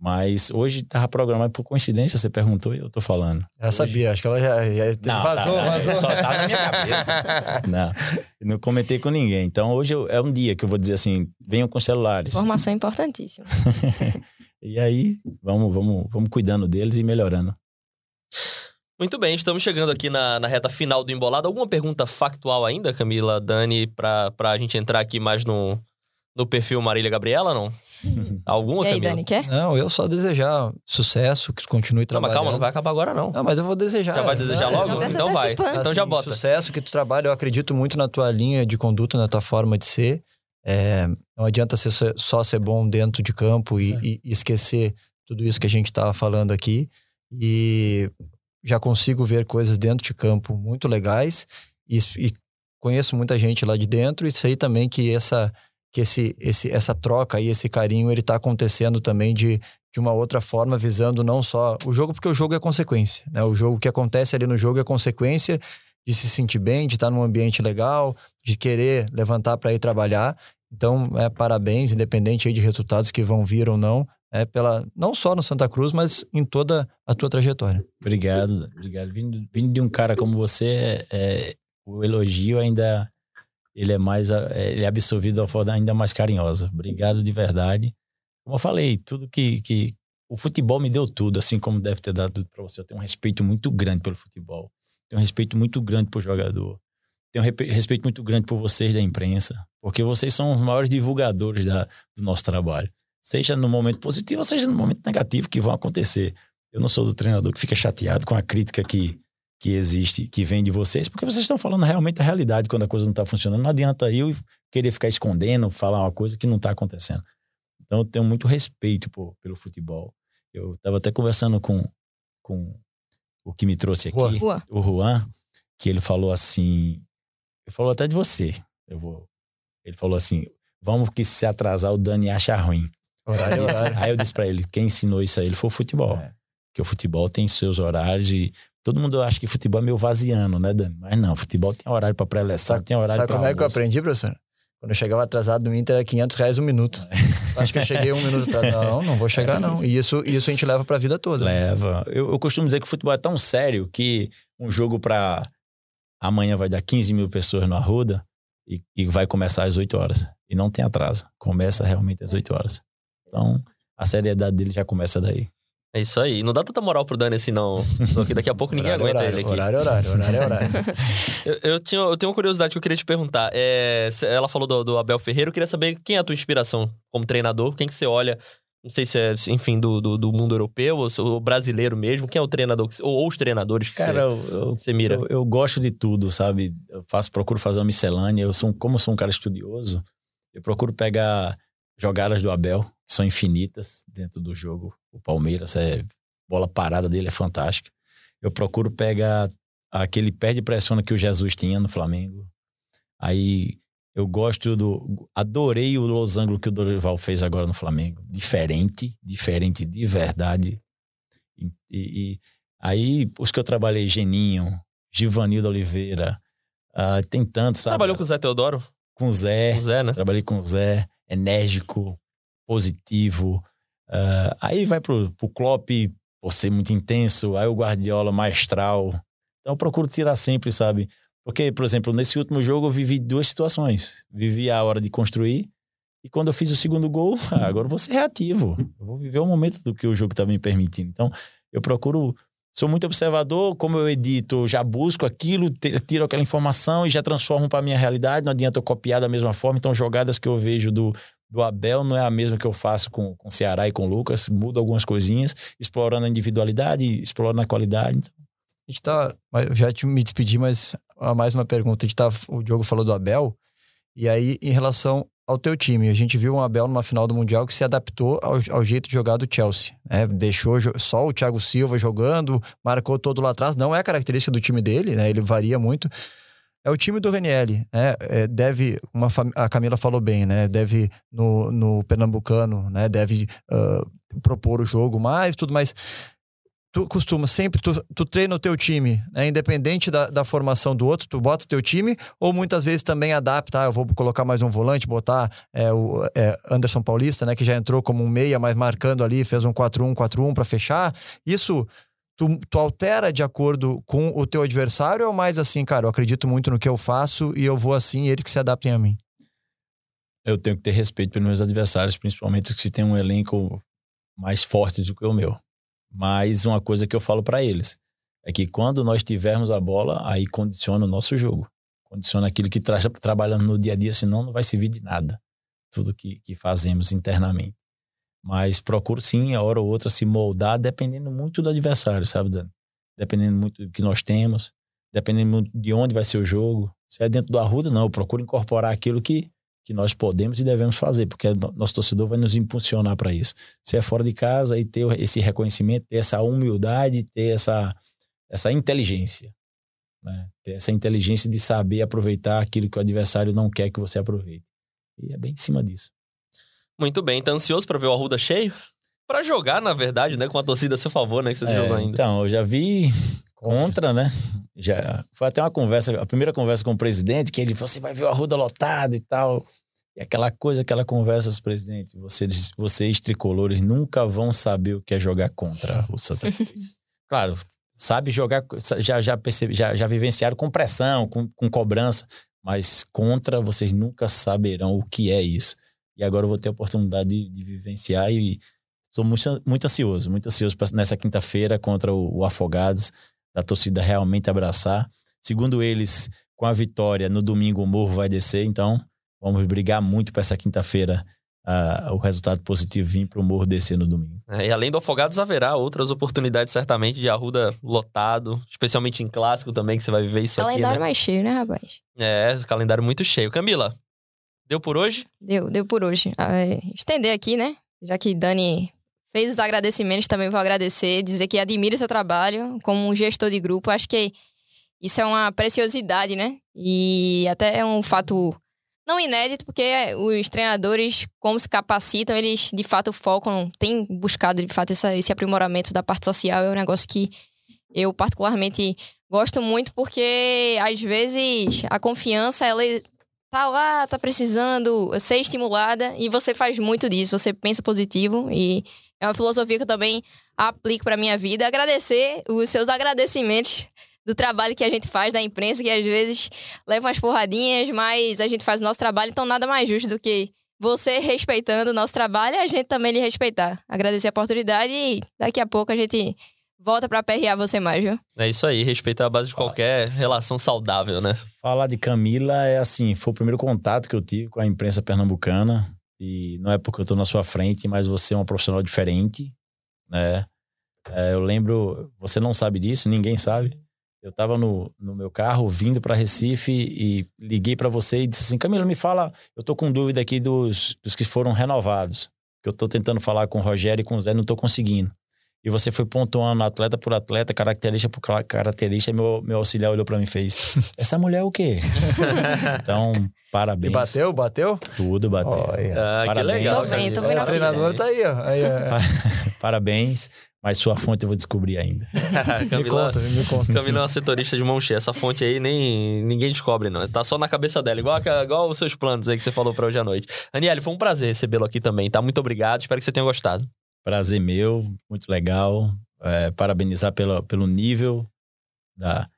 Mas hoje estava programado por coincidência, você perguntou e eu tô falando.
Já hoje... sabia, acho que ela já, já
não,
vazou,
tá,
vazou.
Só tá na minha cabeça. não, não comentei com ninguém. Então hoje é um dia que eu vou dizer assim, venham com celulares.
Informação importantíssima.
e aí, vamos, vamos, vamos cuidando deles e melhorando.
Muito bem, estamos chegando aqui na, na reta final do Embolado. Alguma pergunta factual ainda, Camila, Dani, para a gente entrar aqui mais no, no perfil Marília Gabriela, não? Alguma,
e aí,
Camila?
Dani, quer?
Não, eu só desejar sucesso, que continue trabalhando.
Não, mas calma, não vai acabar agora, não.
Não, mas eu vou desejar.
Já vai desejar logo?
Tá
Então vai.
antecipando.
Então já
Assim,
bota.
Sucesso que tu trabalha, eu acredito muito na tua linha de conduta, na tua forma de ser. É, não adianta ser só- ser bom dentro de campo e, e- e esquecer tudo isso que a gente estava falando aqui. E já consigo ver coisas dentro de campo muito legais e, e conheço muita gente lá de dentro e sei também que essa que esse, esse essa troca e esse carinho ele está acontecendo também de, de uma outra forma visando não só o jogo porque o jogo é consequência né? O jogo que acontece ali no jogo é consequência de se sentir bem de estar num ambiente legal de querer levantar para ir trabalhar. Então é, parabéns independente de resultados que vão vir ou não é pela não só no Santa Cruz mas em toda a tua trajetória
Obrigado, obrigado. Vindo, vindo de um cara como você, é, o elogio ainda ele é mais é, ele é absorvido de uma forma ainda mais carinhosa. Obrigado de verdade. Como eu falei, tudo que, que o futebol me deu tudo, assim como deve ter dado tudo para você. Eu tenho um respeito muito grande pelo futebol. Tenho um respeito muito grande por jogador. Tenho um respeito muito grande por vocês da imprensa, porque vocês são os maiores divulgadores da, do nosso trabalho. Seja no momento positivo, seja no momento negativo que vão acontecer. Eu não sou do treinador que fica chateado com a crítica que, que existe, que vem de vocês, porque vocês estão falando realmente a realidade quando a coisa não está funcionando. Não adianta eu querer ficar escondendo, falar uma coisa que não está acontecendo. Então eu tenho muito respeito por, pelo futebol. Eu estava até conversando com, com o que me trouxe aqui.
Juan.
o Juan, que ele falou assim, ele falou até de você. Eu vou, ele falou assim, vamos que se atrasar o Dani acha ruim.
Horário, horário.
Aí eu disse pra ele, quem ensinou isso a ele foi o futebol.
É.
Que o futebol tem seus horários e todo mundo acha que futebol é meio vaziano, né, Dani? Mas não, futebol tem horário pra pré-eleção,
Sabe,
tem horário
sabe
pra
como é que eu
almoço.
aprendi, professor? Quando eu chegava atrasado no Inter era 500 reais um minuto. Acho que eu cheguei um minuto atrás. Não, não vou chegar não. E isso, isso a gente leva pra vida toda.
Leva. Eu, eu costumo dizer que o futebol é tão sério que um jogo pra amanhã vai dar 15 mil pessoas no Arruda e, e vai começar às 8 horas. E não tem atraso. Começa realmente às 8 horas. Então, a seriedade dele já começa daí.
É isso aí. Não dá tanta moral pro Dani assim, não. Porque daqui a pouco ninguém
Horário,
aguenta
horário,
ele aqui.
Horário, horário, horário, é horário.
Eu, eu, tinha, eu tenho uma curiosidade que eu queria te perguntar. É, ela falou do, do Abel Ferreira, eu queria saber quem é a tua inspiração como treinador, quem que você olha, não sei se é, enfim, do, do, do mundo europeu ou, ou brasileiro mesmo, quem é o treinador, que ou, ou os treinadores que
Cara,
você,
eu, eu,
você mira?
eu, eu gosto de tudo, sabe? Eu faço, procuro fazer uma miscelânea. Eu sou, um- como eu sou um cara estudioso, eu procuro pegar jogadas do Abel, são infinitas dentro do jogo. O Palmeiras, é, bola parada dele é fantástica. Eu procuro pegar aquele pé de pressiona que o Jesus tinha no Flamengo. Aí eu gosto do. Adorei o losango que o Dorival fez agora no Flamengo. Diferente, diferente de verdade. E, e- e aí, os que eu trabalhei, Geninho, Givanildo Oliveira, ah, tem tantos, sabe?
Trabalhou com o Zé Teodoro?
com o Zé.
Com o Zé, né?
Trabalhei com o Zé, enérgico, positivo. Ah, aí vai pro, pro Klopp, por ser muito intenso. Aí o Guardiola, maestral. Então eu procuro tirar sempre, sabe? Porque, por exemplo, nesse último jogo eu vivi duas situações. Vivi a hora de construir e quando eu fiz o segundo gol, ah, agora eu vou ser reativo. Eu vou viver o momento do que o jogo está me permitindo. Então eu procuro... Sou muito observador, como eu edito, já busco aquilo, tiro aquela informação e já transformo para minha realidade. Não adianta eu copiar da mesma forma. Então, jogadas que eu vejo do, do Abel não é a mesma que eu faço com, com Ceará e com Lucas. Mudo algumas coisinhas, explorando a individualidade, explorando a qualidade. Então,
A gente tá. Eu já te me despedi, mas há mais uma pergunta. A gente tá, o Diogo falou do Abel. E aí, em relação ao teu time, a gente viu um Abel numa final do Mundial que se adaptou ao, ao jeito de jogar do Chelsea. Né? Deixou só o Thiago Silva jogando, marcou todo lá atrás. Não é a característica do time dele, né? Ele varia muito. É o time do Ranielli, né? É, deve, uma a Camila falou bem, né? Deve no, no Pernambucano, né? Deve ah, propor o jogo mais, tudo mais tu costuma sempre, tu, tu treina o teu time, né? independente da, da formação do outro, tu bota o teu time, ou muitas vezes também adapta, ah, eu vou colocar mais um volante, botar é, o é, Anderson Paulista, né, que já entrou como um meia, mas marcando ali, fez um 4-1, 4-1 para fechar. Isso tu, tu altera de acordo com o teu adversário ou mais assim, cara, eu acredito muito no que eu faço e eu vou assim e eles que se adaptem a mim?
eu tenho que ter respeito pelos meus adversários, principalmente se tem um elenco mais forte do que o meu. Mas uma coisa que eu falo para eles é que quando nós tivermos a bola, aí condiciona o nosso jogo. Condiciona aquilo que está trabalhando no dia a dia, senão não vai servir de nada. Tudo que, que fazemos internamente. Mas procuro sim, a hora ou outra, se moldar, dependendo muito do adversário, sabe, Dani? Dependendo muito do que nós temos, dependendo muito de onde vai ser o jogo. Se é dentro do Arruda, não. Eu procuro incorporar aquilo que, que nós podemos e devemos fazer, porque no- nosso torcedor vai nos impulsionar para isso. Se é fora de casa, e ter esse reconhecimento, ter essa humildade, ter essa, essa inteligência. Né? Ter essa inteligência de saber aproveitar aquilo que o adversário não quer que você aproveite. E é bem em cima disso.
Muito bem, tá ansioso pra ver o Arruda cheio? Pra jogar, na verdade, né? Com a torcida a seu favor, né? Que você
É,
jogou ainda.
Então, eu já vi contra, né? Já foi até uma conversa, a primeira conversa com o presidente, que ele falou: você vai ver o Arruda lotado e tal. E aquela coisa, aquela conversa, presidente, vocês, vocês tricolores nunca vão saber o que é jogar contra o Santa Cruz. claro, sabe jogar, já, já, percebe, já, já vivenciaram com pressão, com, com cobrança, mas contra vocês nunca saberão o que é isso. E agora eu vou ter a oportunidade de, de vivenciar e Estou muito, muito ansioso, muito ansioso pra, nessa quinta-feira contra o, o Afogados, da torcida realmente abraçar. Segundo eles, com a vitória no domingo o morro vai descer, então vamos brigar muito para essa quinta-feira ah, o resultado positivo vir para o morro descer no domingo.
É, e além do Afogados, haverá outras oportunidades, certamente, de Arruda lotado, especialmente em clássico também, que você vai viver isso aqui,
Calendário
né?
mais cheio, né, rapaz?
É, calendário muito cheio. Camila, deu por hoje?
Deu, deu por hoje. Ah, é, estender aqui, né? Já que Dani fez os agradecimentos, também vou agradecer, dizer que admiro seu trabalho como um gestor de grupo. Acho que isso é uma preciosidade, né? E até é um fato não inédito, porque os treinadores, como se capacitam, eles de fato focam, têm buscado de fato essa, esse aprimoramento da parte social. É um negócio que eu particularmente gosto muito, porque às vezes a confiança, ela tá lá, tá precisando ser estimulada e você faz muito disso, você pensa positivo e é uma filosofia que eu também aplico para minha vida. Agradecer os seus agradecimentos do trabalho que a gente faz da imprensa, que às vezes leva umas porradinhas, mas a gente faz o nosso trabalho, então nada mais justo do que você respeitando o nosso trabalho e a gente também lhe respeitar. Agradecer a oportunidade e daqui a pouco a gente volta para aperrear você mais, viu?
É isso aí, respeitar a base de qualquer relação saudável, né?
Falar de Camila é assim, foi o primeiro contato que eu tive com a imprensa pernambucana e não é porque eu tô na sua frente, mas você é uma profissional diferente, né? É, eu lembro, você não sabe disso, ninguém sabe. Eu tava no, no meu carro vindo para Recife e liguei para você e disse assim: Camila, me fala, eu tô com dúvida aqui dos, dos que foram renovados. Que eu tô tentando falar com o Rogério e com o Zé, não tô conseguindo. E você foi pontuando atleta por atleta, característica por característica, meu, meu auxiliar olhou para mim e fez: Essa mulher é o quê? então,
E
parabéns.
bateu, bateu?
Tudo bateu.
Olha.
Ah, que
Parabéns.
legal.
Tô bem, tô
Camila.
bem
É,
na
a treinadora tá aí, ó. Aí, é.
Parabéns, mas sua fonte eu vou descobrir ainda.
Me
Camila,
conta, me conta.
Camila é uma setorista de mão cheia. Essa fonte aí nem ninguém descobre, não. Tá só na cabeça dela, igual, a- igual os seus planos aí que você falou pra hoje à noite. Aniele, foi um prazer recebê-lo aqui também, tá? Muito obrigado, espero que você tenha gostado.
Prazer meu, muito legal. É, parabenizar pelo, pelo nível da,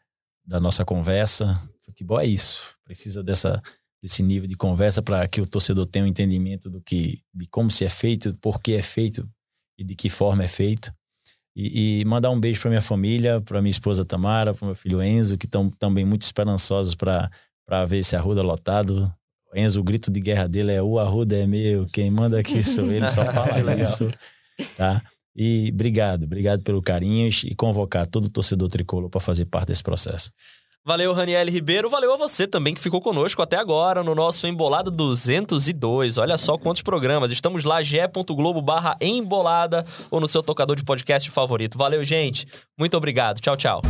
da nossa conversa. Futebol é isso. Precisa dessa, desse nível de conversa para que o torcedor tenha um entendimento do que, de como se é feito, por que é feito e de que forma é feito. E, e mandar um beijo para minha família, para minha esposa Tamara, para meu filho Enzo, que estão também muito esperançosos para ver esse Arruda lotado. Enzo, o grito de guerra dele é o Arruda é meu, quem manda aqui sou ele, só fala isso, tá? E obrigado, obrigado pelo carinho e convocar todo o torcedor tricolor para fazer parte desse processo.
Valeu, Raniel Ribeiro. Valeu a você também que ficou conosco até agora no nosso Embolada 202. Olha só quantos programas. Estamos lá, ge.globo barra embolada ou no seu tocador de podcast favorito. Valeu, gente. Muito obrigado. Tchau, tchau.